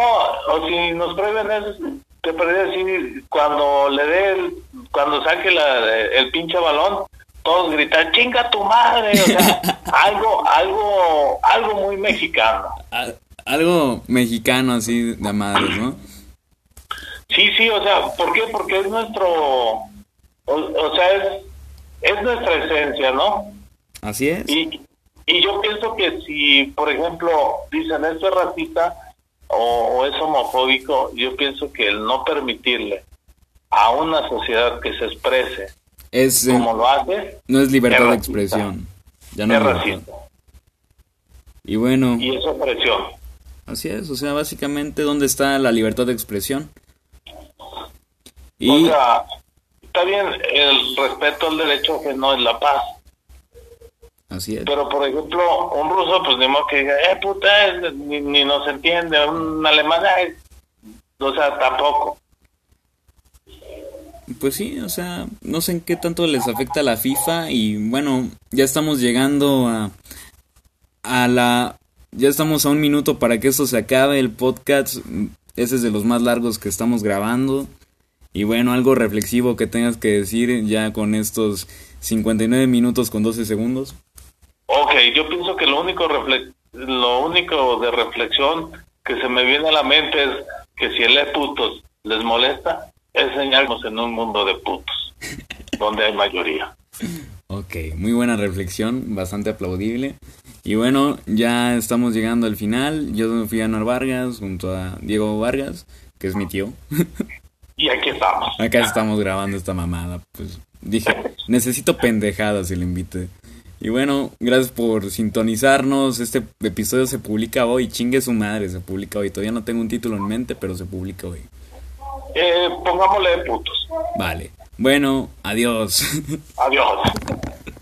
o si nos prohíben eso, te podría decir, cuando le dé, el, cuando saque la, el pinche balón, todos gritar, chinga tu madre, o sea, algo, algo, algo muy mexicano. algo mexicano así de madres, ¿no? Sí, sí, o sea, ¿por qué? Porque es nuestro, o, o sea, es, es nuestra esencia, ¿no? Así es. Y, y yo pienso que si, por ejemplo, dicen esto es racista o, o es homofóbico, yo pienso que el no permitirle a una sociedad que se exprese Es, eh, como lo hace, no es libertad es de expresión. Ya no es racista. Y bueno, Y es opresión. así es. O sea, básicamente, ¿dónde está la libertad de expresión? O Y... sea, está bien el respeto al derecho que no es la paz. Así es. Pero, por ejemplo, un ruso, pues ni modo que diga, eh, puta, ni, ni nos entiende. Un alemán, ay, o sea, tampoco. Pues sí, o sea, no sé en qué tanto les afecta la FIFA y bueno, ya estamos llegando a, a la... Ya estamos a un minuto para que esto se acabe, el podcast, ese es de los más largos que estamos grabando. Y bueno, algo reflexivo que tengas que decir ya con estos 59 minutos con 12 segundos. Ok, yo pienso que lo único, lo único de reflexión que se me viene a la mente es que si el e putos les molesta, es señalamos en un mundo de putos, donde hay mayoría. Ok, muy buena reflexión, bastante aplaudible. Y bueno, ya estamos llegando al final. Yo fui a Anuar Vargas junto a Diego Vargas, que es mi tío. Y aquí estamos. Acá estamos grabando esta mamada. Pues dije, necesito pendejadas y le invité. Y bueno, gracias por sintonizarnos. Este episodio se publica hoy. Chingue su madre, se publica hoy. Todavía no tengo un título en mente, pero se publica hoy. Eh, pongámosle de putos. Vale. Bueno, adiós. Adiós.